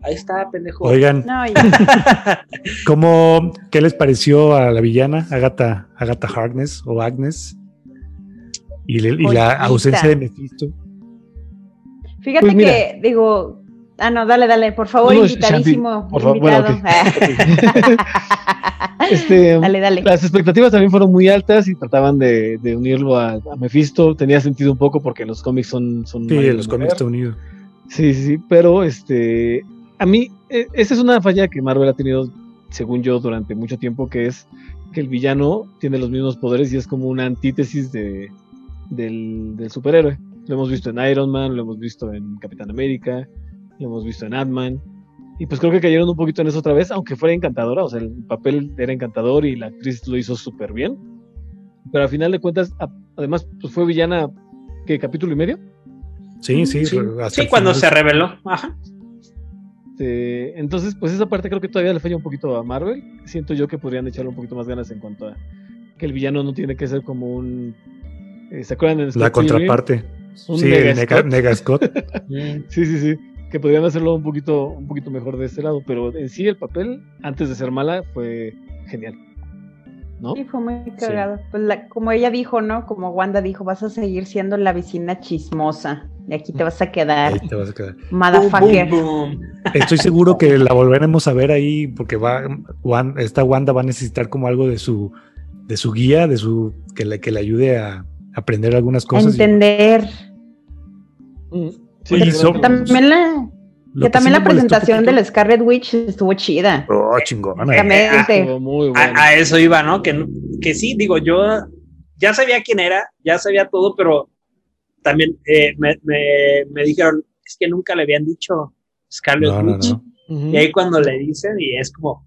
Ahí está, pendejo. Oigan, No, ya. ¿cómo, ¿qué les pareció a la villana, Agatha, Agatha Harkness o Agnes? Y, le- y la ausencia de Mephisto. Fíjate Pues que, digo, ah, no, dale, dale, por favor, No, invitadísimo. Shanti, por favor, bueno, invitado. Este, dale, dale. Las expectativas también fueron muy altas y trataban de, de unirlo a, a Mephisto. Tenía sentido un poco porque los cómics son. son Sí, los cómics mover. está unido. Sí, sí, sí, pero este, a mí, eh, esa es una falla que Marvel ha tenido, según yo, durante mucho tiempo, que es que el villano tiene los mismos poderes y es como una antítesis de, del, del superhéroe. Lo hemos visto en Iron Man, lo hemos visto en Capitán América, lo hemos visto en Ant-Man. Y pues creo que cayeron un poquito en eso otra vez, aunque fuera encantadora, o sea, el papel era encantador y la actriz lo hizo súper bien. Pero al final de cuentas, a- además, pues fue villana, ¿qué? ¿Capítulo y medio? Sí, sí. Sí, hasta sí, cuando se reveló. Ajá. Este, entonces, pues esa parte creo que todavía le falla un poquito a Marvel. Siento yo que podrían echarle un poquito más ganas en cuanto a que el villano no tiene que ser como un. eh, ¿Se acuerdan de La contraparte. Un Sí, Nega el nega, nega Scott. Sí, sí, sí. Que podrían hacerlo un poquito, un poquito mejor de este lado. Pero en sí, el papel, antes de ser mala, fue genial. ¿No? Sí, fue muy cagado. Pues la- como ella dijo, ¿no? Como Wanda dijo, vas a seguir siendo la vecina chismosa. Y aquí te vas a quedar, Ahí te vas a quedar. motherfucker. Boom, boom, boom. Estoy seguro que la volveremos a ver ahí porque va, Wan- esta Wanda va a necesitar como algo de su, de su guía, de su que le, que le ayude a aprender algunas cosas. Entender. Mm, sí, lo- También la, que también la presentación poquito- de la Scarlet Witch estuvo chida. Oh, chingona. Muy bueno. A, a eso iba, ¿no? Que, que sí, digo, yo ya sabía quién era, ya sabía todo, pero también eh, me, me- me dijeron, es que nunca le habían dicho Scarlet No, no, Witch. Y ahí cuando le dicen, y es como,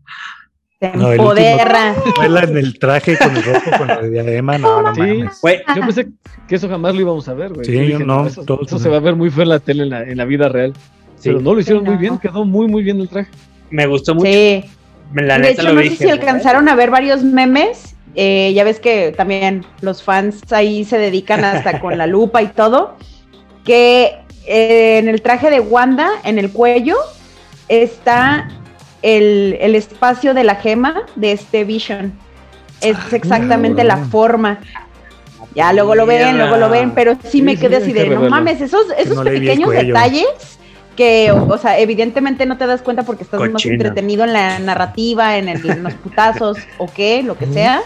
Se No, el empodera. Vela en el traje con el rojo, con la diadema, no, no Sí. mames. Yo pensé que eso jamás lo íbamos a ver, güey. Sí, Yo yo no, eso, todos eso no. se va a ver muy feo en la tele, en la, en la vida real. sí, Pero no lo hicieron Sí, muy no. bien, quedó muy, muy bien el traje. me gustó mucho. Sí. La de hecho, lo no dije. sé si alcanzaron a ver varios memes. eh, ya ves que también los fans ahí se dedican hasta con la lupa y todo. Que eh, en el traje de Wanda, en el cuello, está el, el espacio de la gema de este Vision. Es Ah, exactamente la forma. Ya luego lo ven, luego lo ven, pero sí, Sí, me sí, quedé hay así de, no mames, esos, esos no pequeños detalles que, o, o sea, evidentemente no te das cuenta porque estás más Cochina. entretenido en la narrativa, en, el- en los putazos o qué, lo que sea,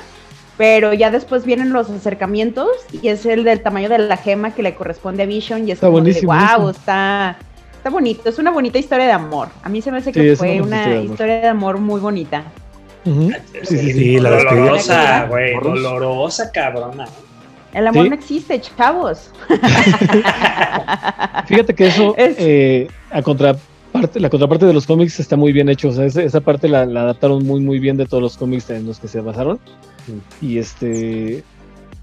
Pero ya después vienen los acercamientos y es el del tamaño de la gema que le corresponde a Vision y es Está como de, wow, eso". está, está bonito, es una bonita historia de amor. A mí se me hace que fue una historia de amor. historia de amor muy bonita. Sí, sí, sí, la dolorosa, güey, dolorosa, cabrona. El amor Sí. no existe, chavos. Fíjate que eso, Es- eh, a contraparte, la contraparte de los cómics está muy bien hecho. O sea, esa, esa parte la, la adaptaron muy, muy bien de todos los cómics en los que se basaron. Y este,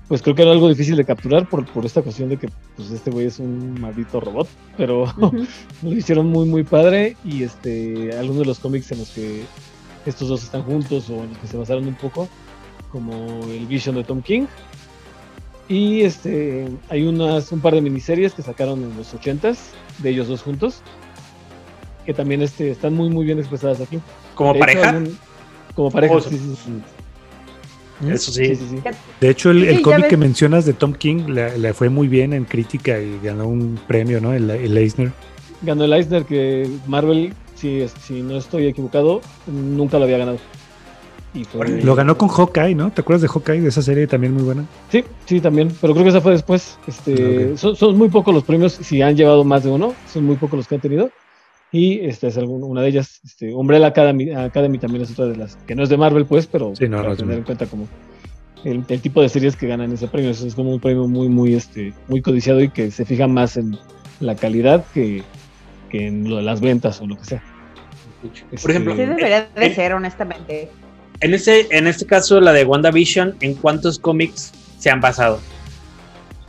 pues creo que era algo difícil de capturar por, por esta cuestión de que pues, este güey es un maldito robot. Pero lo hicieron muy, muy padre. Y este, algunos de los cómics en los que estos dos están juntos o en los que se basaron un poco, como el Vision de Tom King. Y este, hay unas, un par de miniseries que sacaron en los 80s de ellos dos juntos, que también este, están muy, muy bien expresadas aquí. Como De hecho, pareja, algún- como pareja, Oh, sí, sí, sí. Eso sí. Sí, sí, sí. De hecho, el, el cómic ves. que mencionas de Tom King le, le fue muy bien en crítica y ganó un premio, ¿no? El, el Eisner. Ganó el Eisner que Marvel, si, si no estoy equivocado, nunca lo había ganado. Y fue- Lo ganó con Hawkeye, ¿no? ¿Te acuerdas de Hawkeye, de esa serie también muy buena? Sí, sí, también, pero creo que esa fue después. Este, son, son muy pocos los premios, si han llevado más de uno, son muy pocos los que han tenido. Y esta es algún- una de ellas. Este, Umbrella Academy, Academy también es otra de las, que no es de Marvel, pues, pero Sí, no, para no es de tener en cuenta como el, el tipo de series que ganan ese premio. Eso es como un premio muy, muy, este, muy codiciado y que se fija más en la calidad que, que en lo de las ventas o lo que sea. Por ejemplo, Sí Este, debería de ser, honestamente. En este, en este caso, la de WandaVision, ¿en cuántos cómics se han basado?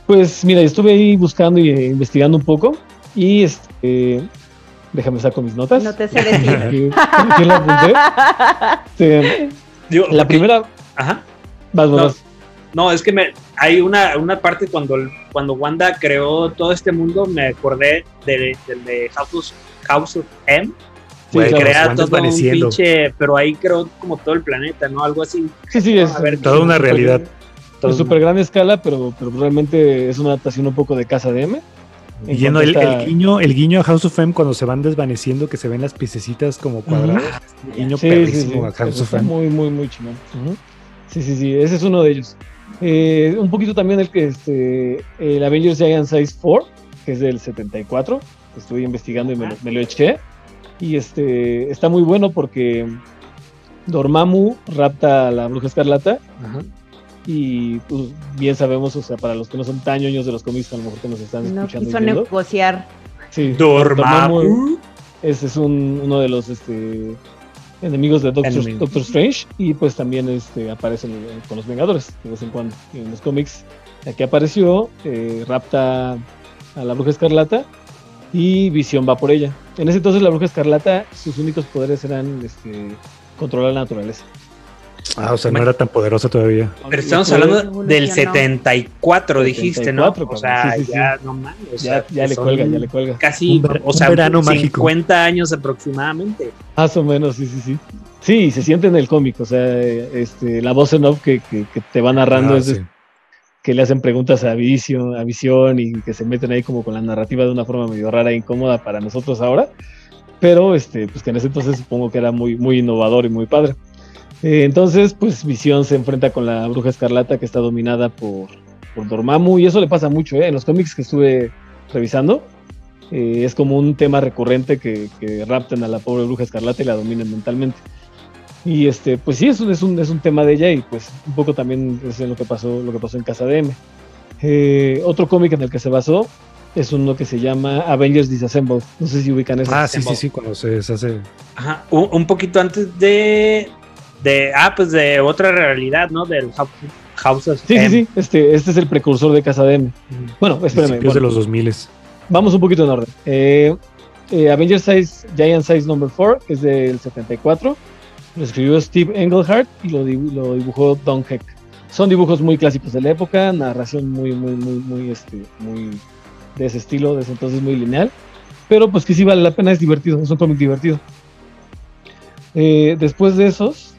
Pues mira, estuve ahí buscando y eh, investigando un poco y este, déjame saco mis notas. No te sé decir. Aquí la apunté. Este, Digo, la porque- primera, Ajá. vas, vas, No. vas. No, es que me, hay una, una parte cuando, cuando Wanda creó todo este mundo, me acordé del del de House of, House of M, Sí, claro. crea todo un pinche, pero ahí creó como todo el planeta, ¿no? Algo así. Sí, sí, es ver, Toda una realidad. Todo De súper gran escala, pero, pero realmente es una adaptación un poco de Casa de M. Yendo el, guiño, el guiño a House of M cuando se van desvaneciendo, que se ven las piececitas como cuadradas. Un guiño Sí, sí, sí, perrísimo a House eso of M. muy, muy, muy chingón. Sí, sí, sí, ese es uno de ellos. Eh, un poquito también el que este, el Avengers Giant Size 4, que es del 74, que estuve investigando y me lo, me lo eché. Y este está muy bueno porque Dormammu rapta a la bruja escarlata Ajá. Y pues, bien sabemos, o sea, para los que no son tan ñoños de los cómics, a lo mejor que nos están No escuchando. y quiso viendo, negociar. sí, Dormammu. ese es un- uno de los este, enemigos de Doctor, Strange y pues también este, aparece en- con los Vengadores de vez en cuando. Y en los cómics aquí apareció, eh, rapta a la Bruja Escarlata y Visión va por ella. En ese entonces la Bruja Escarlata, sus únicos poderes eran este, controlar la naturaleza. Ah, o sea, no era tan poderosa todavía. Pero estamos hablando del Evolucionó. 74, dijiste, ¿no? 74, O sea, sí, sí, sí. ya no mames. o Ya, sea, ya le cuelga, ya le cuelga. Casi, Un ver- o sea, un verano mágico. 50 años aproximadamente. Más o menos, sí, sí, sí. Sí, se siente en el cómic, o sea, este, la voz en off que, que, que te va narrando Ah, es que le hacen preguntas a Visión, a Visión y que se meten ahí como con la narrativa de una forma medio rara e incómoda para nosotros ahora, pero este, pues que en ese entonces supongo que era muy, muy innovador y muy padre. Eh, entonces, pues Visión se enfrenta con la Bruja Escarlata que está dominada por, por Dormammu y eso le pasa mucho, ¿eh? En los cómics que estuve revisando, eh, es como un tema recurrente que, que rapten a la pobre Bruja Escarlata y la dominen mentalmente. Y este, pues sí, es un, es un, es un tema de ella y pues un poco también es en lo que pasó, lo que pasó en Casa de M. Eh, otro cómic en el que se basó es uno que se llama Avengers Disassembled. No sé si ubican ese. Ah, sí, sí, sí, cuando se deshace. Ajá, un, un poquito antes de, de, ah, pues de otra realidad, ¿no? Del House, House of Sí, sí, M. sí. Este, este es el precursor de Casa de M. Bueno, espérame. Principios de bueno, los 2000 Vamos un poquito en orden. Eh, eh, Avengers Size, Giant Size Number 4, que es del 74. Lo escribió Steve Englehart y lo, lo dibujó Don Heck. Son dibujos muy clásicos de la época, narración muy, muy, muy, muy, este, muy de ese estilo, de ese entonces muy lineal. Pero pues que sí vale la pena, es divertido, es un cómic divertido. Eh, después de esos,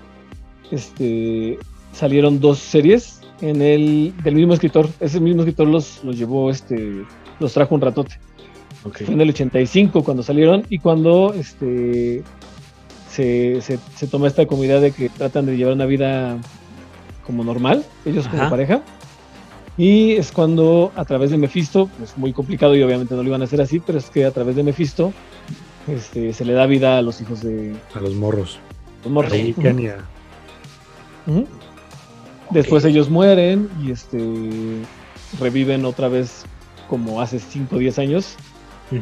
este, salieron dos series en el, del mismo escritor. Ese mismo escritor los, los llevó, este, los trajo un ratote. Fue en el 85 cuando salieron y cuando este se, se, se toma esta comunidad de que tratan de llevar una vida como normal, ellos como pareja. Y es cuando a través de Mephisto, pues muy complicado y obviamente no lo iban a hacer así, pero es que a través de Mephisto este, se le da vida a los hijos de A los morros. los morros. A Después ellos mueren y este reviven otra vez como hace 5 o 10 años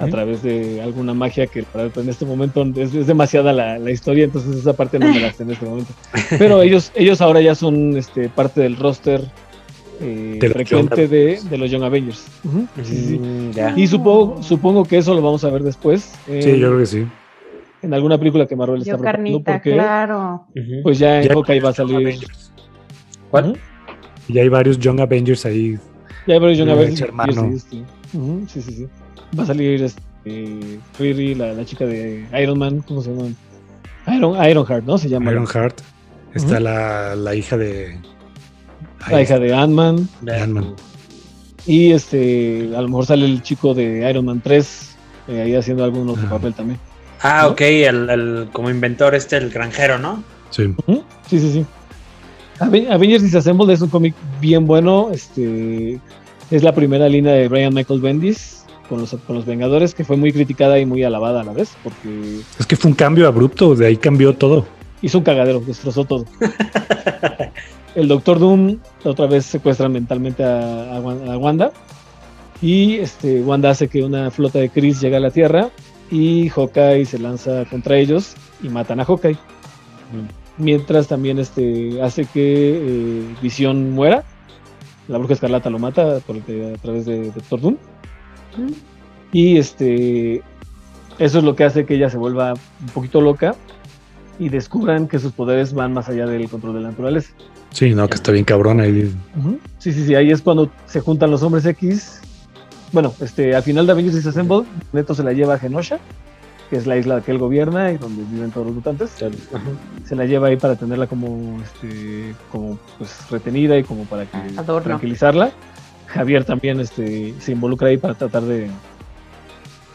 a través de alguna magia que en este momento es, es demasiada la, la historia, entonces esa parte no me la sé en este momento. Pero ellos, ellos ahora ya son este, parte del roster eh, De los frecuente Young de, de los Young Avengers. Sí, sí. Mm. Y supongo, supongo que eso lo vamos a ver después Sí, yo creo que sí. En alguna película que Marvel está Yo preparando carnita, porque claro. Pues ya en Hawkeye va a salir. ¿Cuál? Ya hay varios Young Avengers ahí. Ya hay varios Young Avengers. hermano. y sí, sí, sí. Va a salir este, Riri, la, la chica de Iron Man, ¿cómo se llama? Iron, Ironheart, ¿no? Se llama. Iron Heart. Está la, la hija de. La hija de Ant-Man. Vean. Ant-Man. Y este, a lo mejor sale el chico de Iron Man 3, eh, ahí haciendo algún otro papel también. Ah, ¿no? ok, el, el- como inventor este, el granjero, ¿no? Sí. Sí, sí, sí. Aven- Avengers Disassembled es un cómic bien bueno. Este, es la primera línea de Brian Michael Bendis con los, con los Vengadores, que fue muy criticada y muy alabada a la vez, porque Es que fue un cambio abrupto. De ahí cambió todo. hizo un cagadero, destrozó todo. El Doctor Doom otra vez secuestra mentalmente a, a a Wanda. Y este, Wanda hace que una flota de Kree llegue a la Tierra. Y Hawkeye se lanza contra ellos y matan a Hawkeye. Mientras también este, hace que eh, Visión muera. La bruja escarlata lo mata por a través de Doctor Doom. Y este eso es lo que hace que ella se vuelva un poquito loca y descubran que sus poderes van más allá del control de la naturaleza. Sí, no, que está bien cabrón ahí. Sí, sí, sí, ahí es cuando se juntan los hombres X. Bueno, este, al final de Avengers Disassembled, Neto se la lleva a Genosha, que es la isla que él gobierna y donde viven todos los mutantes. Se la lleva ahí para tenerla como, este, como pues retenida y como para que Adorno. tranquilizarla. Javier también este, se involucra ahí para tratar de,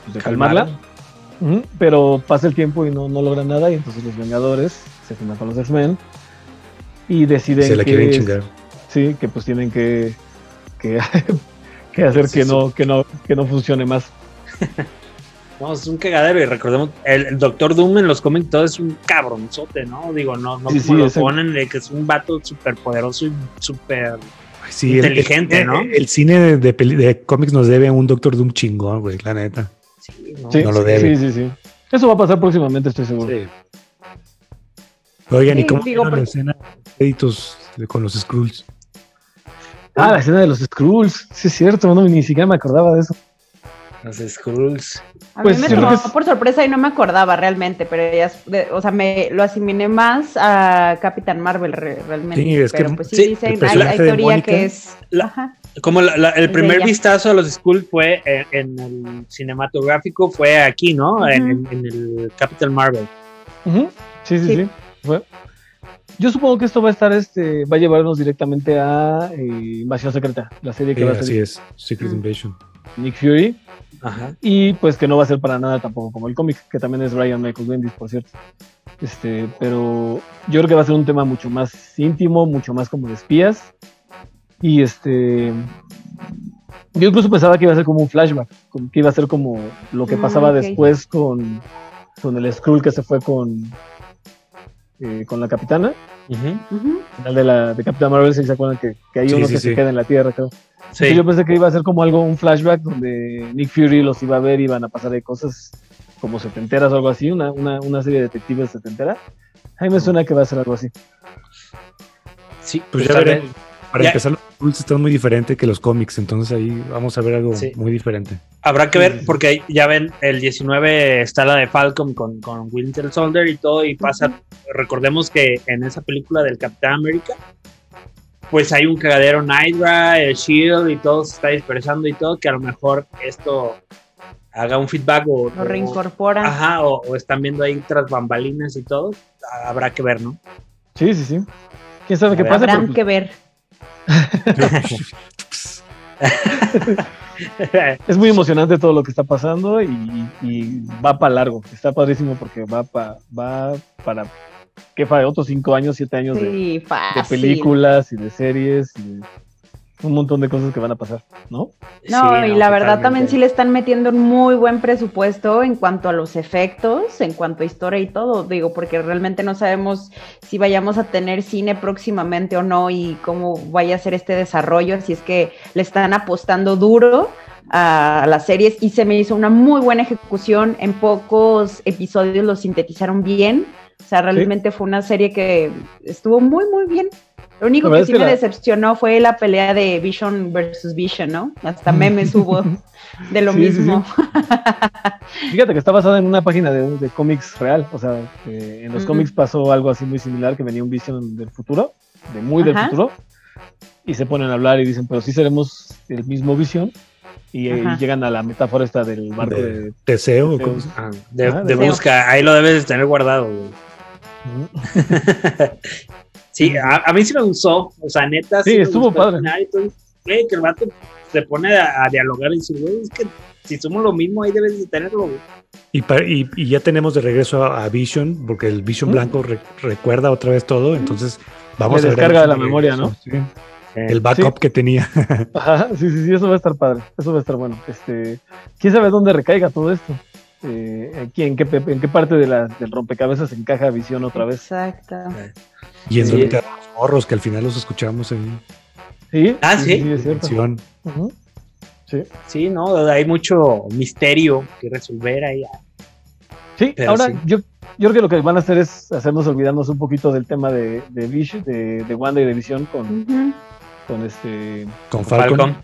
pues, de calmarla. Pero pasa el tiempo y no, no logran nada y entonces los Vengadores se juntan con los X-Men y deciden Se la que, quieren chingar. sí, que pues tienen que, que, que hacer Sí, que sí. no, que no, que no funcione más. No, es un cagadero y recordemos, el, el Doctor Doom en los cómics todo es un cabronzote, ¿no? Digo, no, no Sí, como sí, lo ponen de que es un vato súper poderoso y súper... El- Inteligente, el, ¿no? El cine de, de peli- de cómics nos debe un Doctor Doom chingón, güey, la neta. Sí, ¿no? Sí, No lo sí, debe. Sí, sí, sí. Eso va a pasar próximamente, estoy seguro. Sí. Oigan, ¿y cómo digo, vieron la escena de créditos con los Skrulls? Ah, la escena de los Skrulls. Sí, es cierto, no, ni siquiera me acordaba de eso. Los Skrulls. A Pues mí me tomó que es- por sorpresa y no me acordaba realmente, pero ya, o sea, me lo asimilé más a Capitán Marvel re- realmente. Sí, es que- pero pues sí, sí, dicen, hay, hay teoría Mónica- que es... La- Ajá. Como la- la- el primer vistazo a los Skrulls fue en, en el cinematográfico, fue aquí, ¿no? en, en- en el Capital Marvel. Ujú. Sí, sí, Sí. sí. Fue. Yo supongo que esto va a estar, este, va a llevarnos directamente a eh, Invasión Secreta, la serie que Sí, va a así ser es, Secret Mm. Invasion. Nick Fury. Ajá. Y pues que no va a ser para nada tampoco como el cómic, que también es Ryan Michael Bendis, por cierto. Este, pero yo creo que va a ser un tema mucho más íntimo, mucho más como de espías. Y este. Yo incluso pensaba que iba a ser como un flashback, como que iba a ser como lo que Ah, pasaba después con, con el Skrull que se fue con, eh, con la capitana. Final de la de Capitán Marvel, si se acuerdan que, que hay Sí, uno sí, que sí. se queda en la Tierra, creo. Sí. Yo pensé que iba a ser como algo, un flashback donde Nick Fury los iba a ver y iban a pasar de cosas como setenteras o algo así, una, una, una serie de detectives setentera. A mí me suena que va a ser algo así. Sí, Pues pues ya veremos. Para Ya- empezar, los Skrulls están muy diferentes que los cómics, entonces ahí vamos a ver algo Sí. muy diferente. Habrá que ver, porque ya ven, el 19 está la de Falcon con, con Winter Soldier y todo, y pasa, recordemos que en esa película del Capitán América, pues hay un cagadero en Hydra, el Shield y todo se está dispersando y todo, que a lo mejor esto haga un feedback o, Lo o- reincorporan. ajá, o, o están viendo ahí tras bambalinas y todo, habrá que ver, ¿no? Sí, sí, sí. ¿Quién sabe qué pasa? Habrán Pero, que ver. es muy emocionante todo lo que está pasando y, y va para largo. Está padrísimo porque va, pa- va para ¿qué fue? Otros cinco años, siete años de, Sí, de películas y de series y un montón de cosas que van a pasar, ¿no? No, Sí, y la verdad también sí le están metiendo un muy buen presupuesto en cuanto a los efectos, en cuanto a historia y todo, digo, porque realmente no sabemos si vayamos a tener cine próximamente o no y cómo vaya a ser este desarrollo, así es que le están apostando duro a las series y se me hizo una muy buena ejecución, en pocos episodios lo sintetizaron bien, o sea, realmente fue una serie que estuvo muy, muy bien. Lo único que sí que me la- decepcionó fue la pelea de Vision versus Vision, ¿no? Hasta Mm. memes hubo de lo Sí, sí, mismo. Fíjate que está basada en una página de, de cómics real, o sea, eh, en los cómics pasó algo así muy similar, que venía un Vision del futuro, de muy del futuro, y se ponen a hablar y dicen, pero sí seremos el mismo Vision, y, Ajá. llegan a la metáfora esta del barco De- de... Teseo. Teseo. ¿cómo se- Ah, de, Ah, de busca, ahí lo debes de tener guardado. güey. Sí, a, a mí sí me gustó, o sea, neta. Sí, me estuvo padre. y todo. Güey, que el vato se pone a, a dialogar y dice, güey, es que si somos lo mismo, ahí debes de tenerlo. güey. Y, y- y ya tenemos de regreso a, a Vision, porque el Vision ¿Mm? blanco re- recuerda otra vez todo, entonces vamos Le a ver. descarga Vision la de memoria, regreso, sí. Eh, El backup que tenía. Ajá, sí, sí, sí, eso va a estar padre, eso va a estar bueno. Este, ¿Quién sabe dónde recaiga todo esto? Eh, aquí, en, qué, ¿En qué parte de la, del rompecabezas encaja Visión otra vez? Exacto. y en Sí. donde quedaron los morros, que al final los escuchamos en ¿Sí? Ah, ¿sí? Sí, es cierto. Sí. Sí, no, hay mucho misterio que resolver ahí. Sí, Pero ahora sí. Yo, yo creo que lo que van a hacer es hacernos olvidarnos un poquito del tema de, de Vision, de, de Wanda y de Visión con. Con este Con Falcon. Falcon.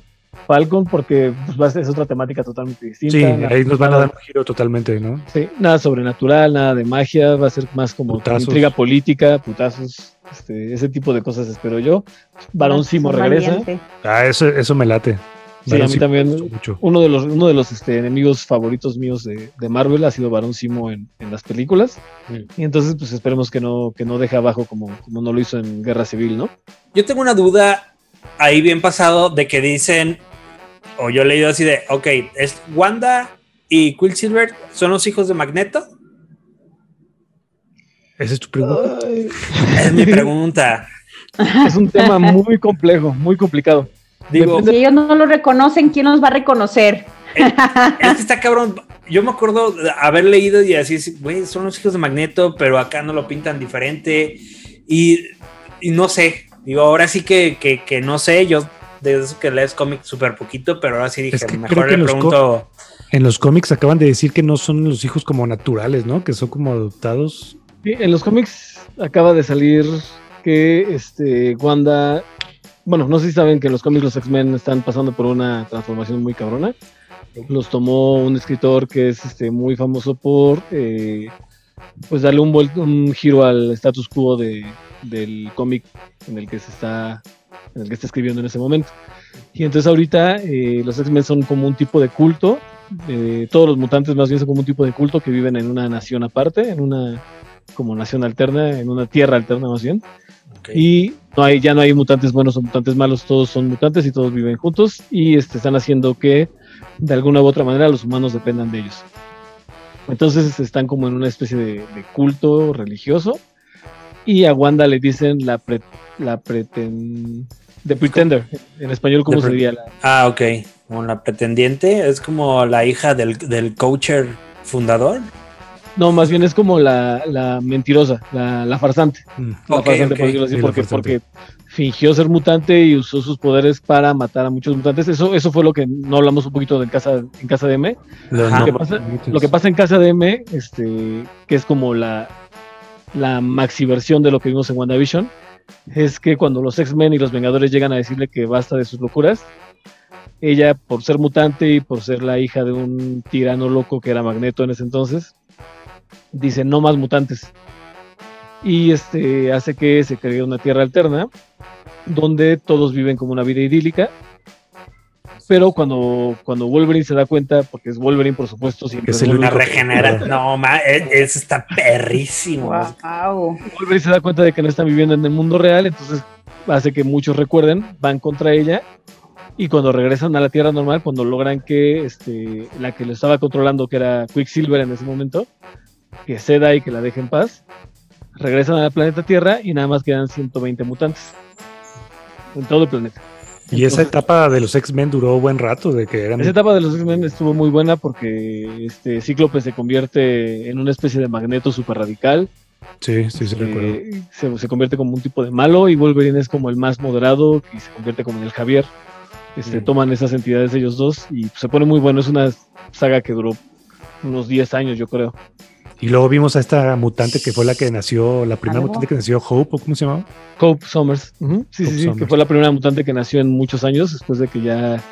Falcon, porque pues, es otra temática totalmente distinta. Sí, nada- ahí nos van a dar un giro totalmente, ¿no? sí, nada sobrenatural, nada de magia, va a ser más como Putazos. intriga política, putazos, este, ese tipo de cosas espero yo. Barón Simo regresa. valiente. Ah, eso, eso me late. Sí, Barón a mí Simo también. mucho. Uno de los, uno de los este, enemigos favoritos míos de, de Marvel ha sido Barón Simo en, en las películas. Mm. Y entonces, pues esperemos que no, que no deje abajo como, como no lo hizo en Guerra Civil, ¿no? Yo tengo una duda ahí bien pasado de que dicen, o yo he leído así de, ok, es Wanda y Quicksilver son los hijos de Magneto. Esa es tu pregunta. Es mi pregunta. Es un tema muy complejo, muy complicado. Digo, Si ellos no lo reconocen, ¿quién los va a reconocer? es que está cabrón. Yo me acuerdo haber leído y así, güey, son los hijos de Magneto, pero acá no lo pintan diferente. Y, y no sé, digo, ahora sí que, que, que no sé, yo de eso que lees cómics súper poquito, pero ahora sí dije, Es que creo mejor que le los pregunto. En los cómics acaban de decir que no son los hijos como naturales, ¿no? Que son como adoptados. Sí, en los cómics acaba de salir que este Wanda, bueno, no sé si saben que en los cómics los X-Men están pasando por una transformación muy cabrona. Los tomó un escritor que es este muy famoso por eh, pues darle un, un giro al status quo de, del cómic en el que se está en el que está escribiendo en ese momento. Y entonces ahorita eh, los X-Men son como un tipo de culto, eh, todos los mutantes más bien son como un tipo de culto que viven en una nación aparte, en una como nación alterna, en una tierra alterna más bien. Y no hay, ya no hay mutantes buenos o mutantes malos, todos son mutantes y todos viven juntos y este, están haciendo que de alguna u otra manera los humanos dependan de ellos. Entonces están como en una especie de, de culto religioso y a Wanda le dicen la, pre- la preten, The Pretender. En español, ¿cómo sería? La, Ah, ok. Como la pretendiente, es como la hija del, del coacher fundador. no, más bien es como la, la mentirosa, la, la farsante. Mm. La farsante, ok. por así, Sí, porque, porque fingió ser mutante y usó sus poderes para matar a muchos mutantes. Eso, eso fue lo que no hablamos un poquito de en casa, en casa de M. Lo que, pasa, lo que pasa en casa de M, este, que es como la, la maxi versión de lo que vimos en WandaVision, es que cuando los X-Men y los Vengadores llegan a decirle que basta de sus locuras, ella, por ser mutante y por ser la hija de un tirano loco que era Magneto en ese entonces, dice no más mutantes. Y este hace que se cree una tierra alterna donde todos viven como una vida idílica. Pero cuando, cuando Wolverine se da cuenta, porque es Wolverine, por supuesto, siempre Es el Una único- regenera. No, ma, e- eso está perrísimo. Wow. Wolverine se da cuenta de que no están viviendo en el mundo real, entonces hace que muchos recuerden, van contra ella y cuando regresan a la Tierra normal, cuando logran que este, la que lo estaba controlando, que era Quicksilver en ese momento, que ceda y que la deje en paz, regresan al planeta Tierra y nada más quedan 120 mutantes en todo el planeta. Y esa etapa de los X-Men duró buen rato, de que eran... Esa etapa de los X-Men estuvo muy buena porque este Cíclope se convierte en una especie de magneto super radical. Sí, sí, sí, recuerdo. eh, se, se convierte como un tipo de malo y Wolverine es como el más moderado y se convierte como en el Javier. Este, Mm. Toman esas entidades ellos dos y se pone muy bueno. Es una saga que duró unos 10 años, yo creo. Y luego vimos a esta mutante que fue la que nació, la primera mutante que nació, Hope, ¿o cómo se llamaba? Cope Summers. Sí, Hope sí, sí, que fue la primera mutante que nació en muchos años después de que ya.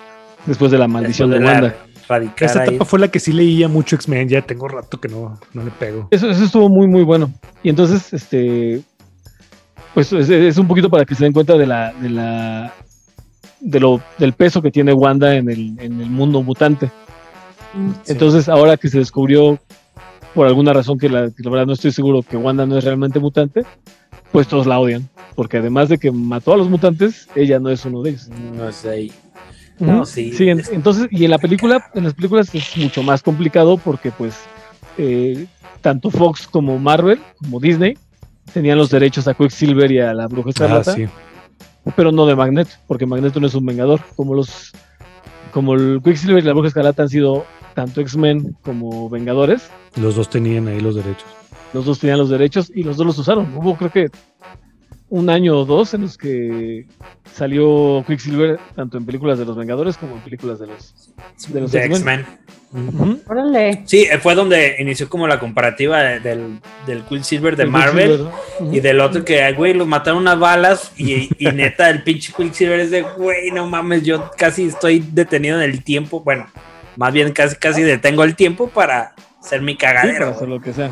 Después de la maldición de Después de Wanda. ahí. etapa fue la que sí leía mucho X-Men, ya tengo rato que no, no le pego. Eso, eso estuvo muy, muy bueno. Y entonces, este. Pues es, es un poquito para que se den cuenta de la. De la de lo, del peso que tiene Wanda en el, en el mundo mutante. Sí. Entonces, ahora que se descubrió, por alguna razón que la, que la verdad no estoy seguro, que Wanda no es realmente mutante, pues todos la odian. Porque además de que mató a los mutantes, ella no es uno de ellos. No sé ahí. No, sí. Sí, en- entonces, y en la película, en las películas es mucho más complicado porque pues eh, tanto Fox como Marvel, como Disney, tenían los derechos a Quicksilver y a la Bruja Ah, Escarlata, sí. pero no de Magneto, porque Magneto no es un vengador, como los como el Quicksilver y la Bruja Escarlata han sido tanto X-Men como Vengadores, Los dos tenían ahí los derechos. los dos tenían los derechos y los dos los usaron. Hubo creo que un año o dos en los que salió Quicksilver tanto en películas de los Vengadores como en películas de los de los X-Men. Órale. Sí, eh, fue donde inició como la comparativa de- del, del Quicksilver de El Marvel Quicksilver, ¿no? Ujú. y del otro que, güey, lo mataron unas balas y, y neta, el pinche Quicksilver es de, güey, no mames, yo casi estoy detenido en el tiempo. Bueno, más bien casi, casi detengo el tiempo para hacer mi Sí, para cagadero. hacer güey. lo que sea.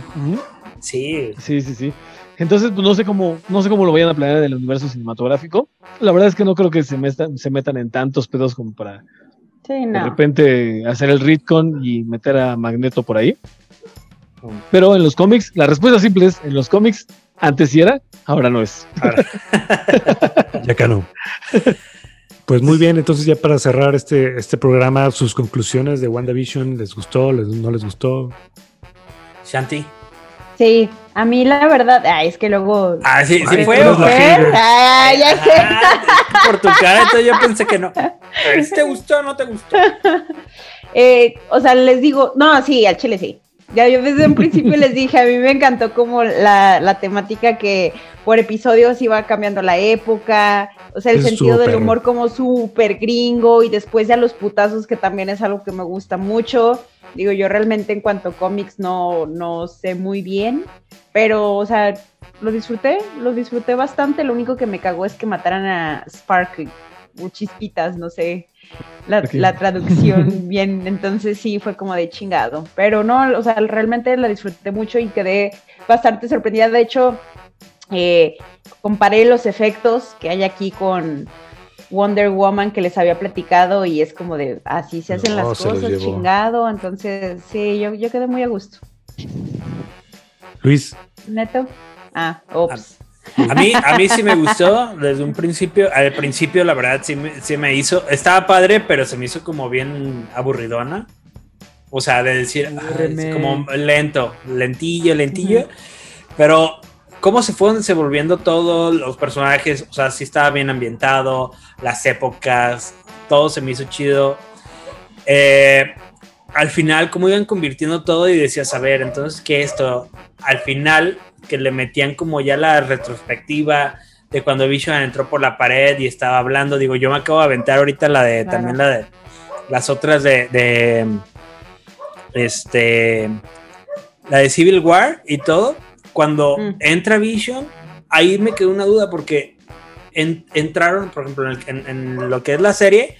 Sí, Sí, sí, sí. Entonces, pues, no sé cómo, no sé cómo lo vayan a planear en el universo cinematográfico. La verdad es que no creo que se metan, se metan en tantos pedos como para Sí, de repente hacer el retcon y meter a Magneto por ahí. Pero en los cómics, la respuesta simple es, en los cómics, antes sí era, ahora no es. Ya acá no. Pues muy bien, entonces ya para cerrar este, este programa, sus conclusiones de WandaVision, ¿les gustó? Les, ¿No les gustó? Shanti. Sí, a mí la verdad, ay, es que luego. Ah, sí, sí fue. Ay, ya sé. Ah, por tu cara, entonces yo pensé que no. ¿Te gustó o no te gustó? Eh, o sea, les digo, no, sí, al chile sí. Ya yo desde un principio les dije, a mí me encantó como la, la temática que por episodios iba cambiando la época, o sea, el sentido del humor como súper gringo y después ya los putazos, que también es algo que me gusta mucho. Digo, yo realmente en cuanto a cómics no, no sé muy bien, pero, o sea, lo disfruté, lo disfruté bastante. Lo único que me cagó es que mataran a Sparky, o Chispitas, no sé la, traducción bien, entonces sí fue como de chingado, pero no, o sea, realmente la disfruté mucho y quedé bastante sorprendida, de hecho, eh, comparé los efectos que hay aquí con Wonder Woman que les había platicado y es como de, así se hacen No, las se cosas, chingado, entonces sí, yo, yo quedé muy a gusto. Luis, Neto. Ah, ops. A mí, a mí sí me gustó desde un principio. Al principio, la verdad, sí me, sí me hizo. Estaba padre, pero se me hizo como bien aburridona. O sea, de decir, "Ay, es Aburreme. como lento, lentillo, lentillo. Pero, ¿cómo se fueron desenvolviendo todos los personajes? O sea, sí estaba bien ambientado, las épocas, todo se me hizo chido. Eh, al final, cómo iban convirtiendo todo y decías, a ver, entonces, ¿qué esto? Al final, que le metían como ya la retrospectiva de cuando Vision entró por la pared y estaba hablando. Digo, yo me acabo de aventar ahorita la de, Claro. también la de, las otras de, de, este, la de Civil War y todo. Cuando Mm. entra Vision, ahí me quedó una duda porque en- entraron, por ejemplo, en, el- en- en lo que es la serie,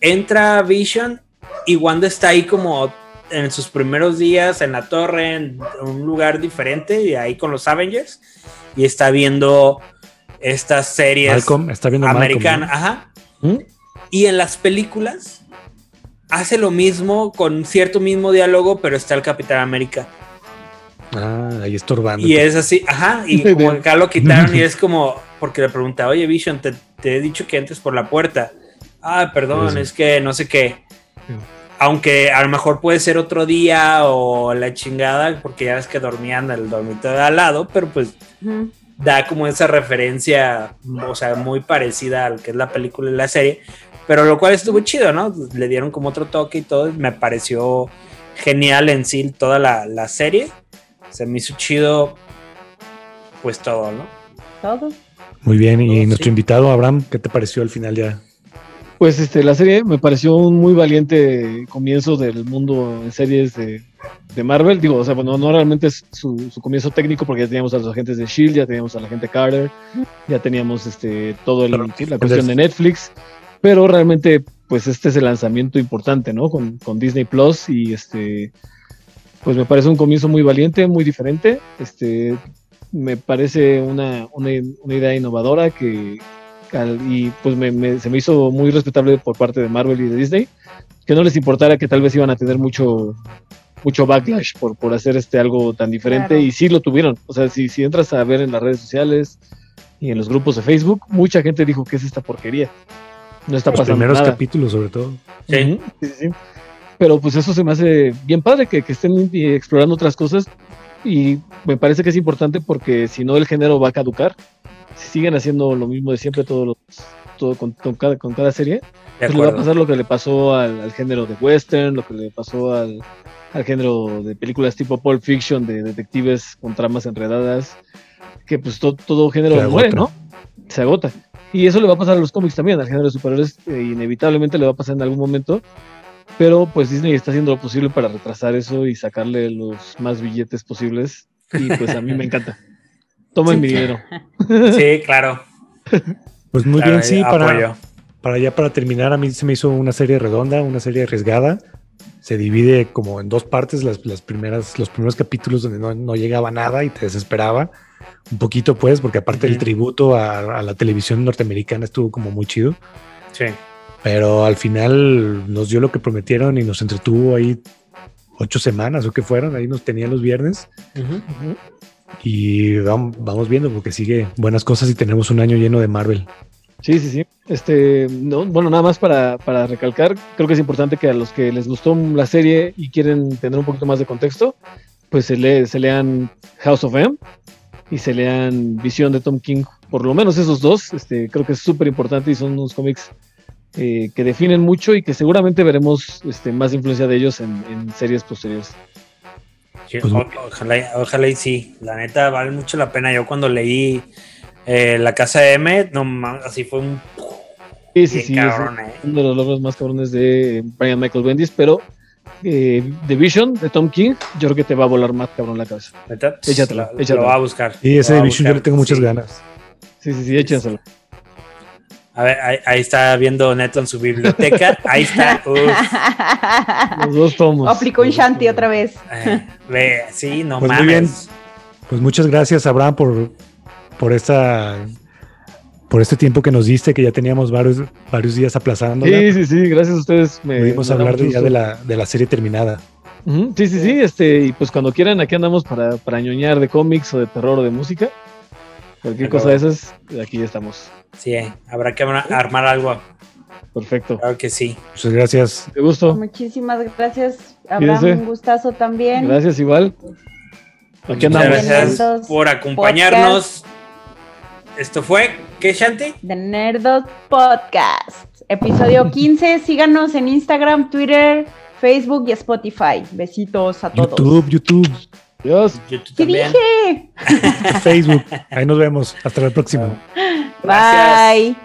entra Vision y Wanda está ahí como en sus primeros días en la torre, en un lugar diferente, y ahí con los Avengers, y está viendo estas series Malcolm, está viendo Malcolm, americanas. ¿no? Ajá. ¿Mm? Y en las películas hace lo mismo con cierto mismo diálogo, pero está el Capitán América. Ah, ahí estorbando. Y es así, ajá, y como acá lo quitaron y es como, porque le pregunta, oye Vision, te, te he dicho que entres por la puerta. Ah, perdón, es que no sé qué. Aunque a lo mejor puede ser otro día o la chingada, porque ya ves que dormían en el dormitorio de al lado, pero pues da como esa referencia, o sea, muy parecida al que es la película y la serie, pero lo cual estuvo chido, ¿no? Le dieron como otro toque y todo, me pareció genial en sí toda la, la serie, se me hizo chido, pues todo, ¿no? Todo. Muy bien. Y nuestro sí. invitado, Abraham, ¿qué te pareció al final ya? Pues este, la serie me pareció un muy valiente comienzo del mundo en series de, de Marvel. Digo, o sea, bueno, no realmente es su, su comienzo técnico porque ya teníamos a los agentes de Shield, ya teníamos a la gente Carter, ya teníamos este todo el, la cuestión de Netflix, pero realmente pues este es el lanzamiento importante, ¿no? Con, con Disney Plus y este pues me parece un comienzo muy valiente, muy diferente. Este me parece una, una, una idea innovadora que, y pues me, me- se me hizo muy respetable por parte de Marvel y de Disney, que no les importara que tal vez iban a tener mucho mucho backlash por, por hacer este algo tan diferente Claro. y sí lo tuvieron. O sea, si, si entras a ver en las redes sociales y en los grupos de Facebook, mucha gente dijo que es esta porquería. No está Los pasando primeros nada. capítulos, sobre todo. Sí. Sí, sí, sí. Pero pues eso se me hace bien padre que, que estén explorando otras cosas y me parece que es importante porque si no el género va a caducar. Si siguen haciendo lo mismo de siempre todos los, todo con, con cada, con cada serie, pues le va a pasar lo que le pasó al, al género de western, lo que le pasó al, al género de películas tipo Pulp Fiction, de detectives con tramas enredadas, que pues to- todo género muere. ¿no? Se agota. Y eso le va a pasar a los cómics también, al género de superhéroes, eh, inevitablemente le va a pasar en algún momento, pero pues Disney está haciendo lo posible para retrasar eso y sacarle los más billetes posibles, y pues a mí me encanta. Tomen Sí. mi dinero. Sí, claro. Pues muy Claro, bien, sí, para, apoyo. para ya para terminar, a mí se me hizo una serie redonda, una serie arriesgada. Se divide como en dos partes, las, las primeras, los primeros capítulos donde no, no llegaba nada y te desesperaba. Un poquito, pues, porque aparte el Ujú. tributo a, a la televisión norteamericana estuvo como muy chido. Sí. Pero al final nos dio lo que prometieron y nos entretuvo ahí ocho semanas o que fueron. Ahí nos tenían los viernes Ujú. Y vam- vamos viendo porque sigue buenas cosas y tenemos un año lleno de Marvel. Sí, sí, sí. Este, no, bueno, nada más para, para recalcar, creo que es importante que a los que les gustó la serie y quieren tener un poquito más de contexto, pues se, lean House of M y se lean Visión de Tom King, por lo menos esos dos, este, creo que es súper importante y son unos cómics eh, que definen mucho y que seguramente veremos este, más influencia de ellos en series posteriores. Pues- ojalá, ojalá y sí. La neta vale mucho la pena. Yo cuando leí eh, La Casa de M, no así fue un Sí, sí, sí, cabrón, es eh. uno de los logros más cabrones de Brian Michael Bendis, pero eh, The Vision de Tom King, yo creo que te va a volar más cabrón la cabeza. ¿Neta? Échatelo, Lo, va a buscar. Y ese a Division yo le tengo muchas sí. ganas. Sí, sí, sí, échenselo. A ver, ahí, ahí está viendo Neto en su biblioteca. Ahí está. Uf, Los dos tomos. Aplicó un shanty otra vez. eh, ve, sí, no Pues muy mames. Pues muchas gracias, Abraham, por, por esta por este tiempo que nos diste, que ya teníamos varios, varios días aplazando. Sí, sí, sí, gracias a ustedes. Me, Pudimos me hablar ya de la, de la serie terminada. Sí, sí, sí, este, y pues cuando quieran, aquí andamos para, para ñoñar de cómics o de terror o de música. Cualquier cosa de esas, aquí ya estamos. Sí, eh, habrá que arma- armar algo. Perfecto. Claro que sí. Muchas gracias. De gusto. Muchísimas gracias, Abraham. Un gustazo también. Gracias igual. Aquí Muchas andamos. gracias por acompañarnos. Esto fue, ¿qué, Shanti? The Nerdos Podcast. Episodio 15. Síganos en Instagram, Twitter, Facebook y Spotify. Besitos a todos. YouTube, YouTube, Adiós. YouTube ¿Qué también. dije? Facebook. Ahí nos vemos. Hasta la próxima. Gracias. Bye.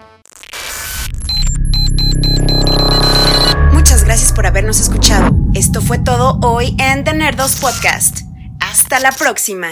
Muchas gracias por habernos escuchado. Esto fue todo hoy en The Nerdos Podcast. Hasta la próxima.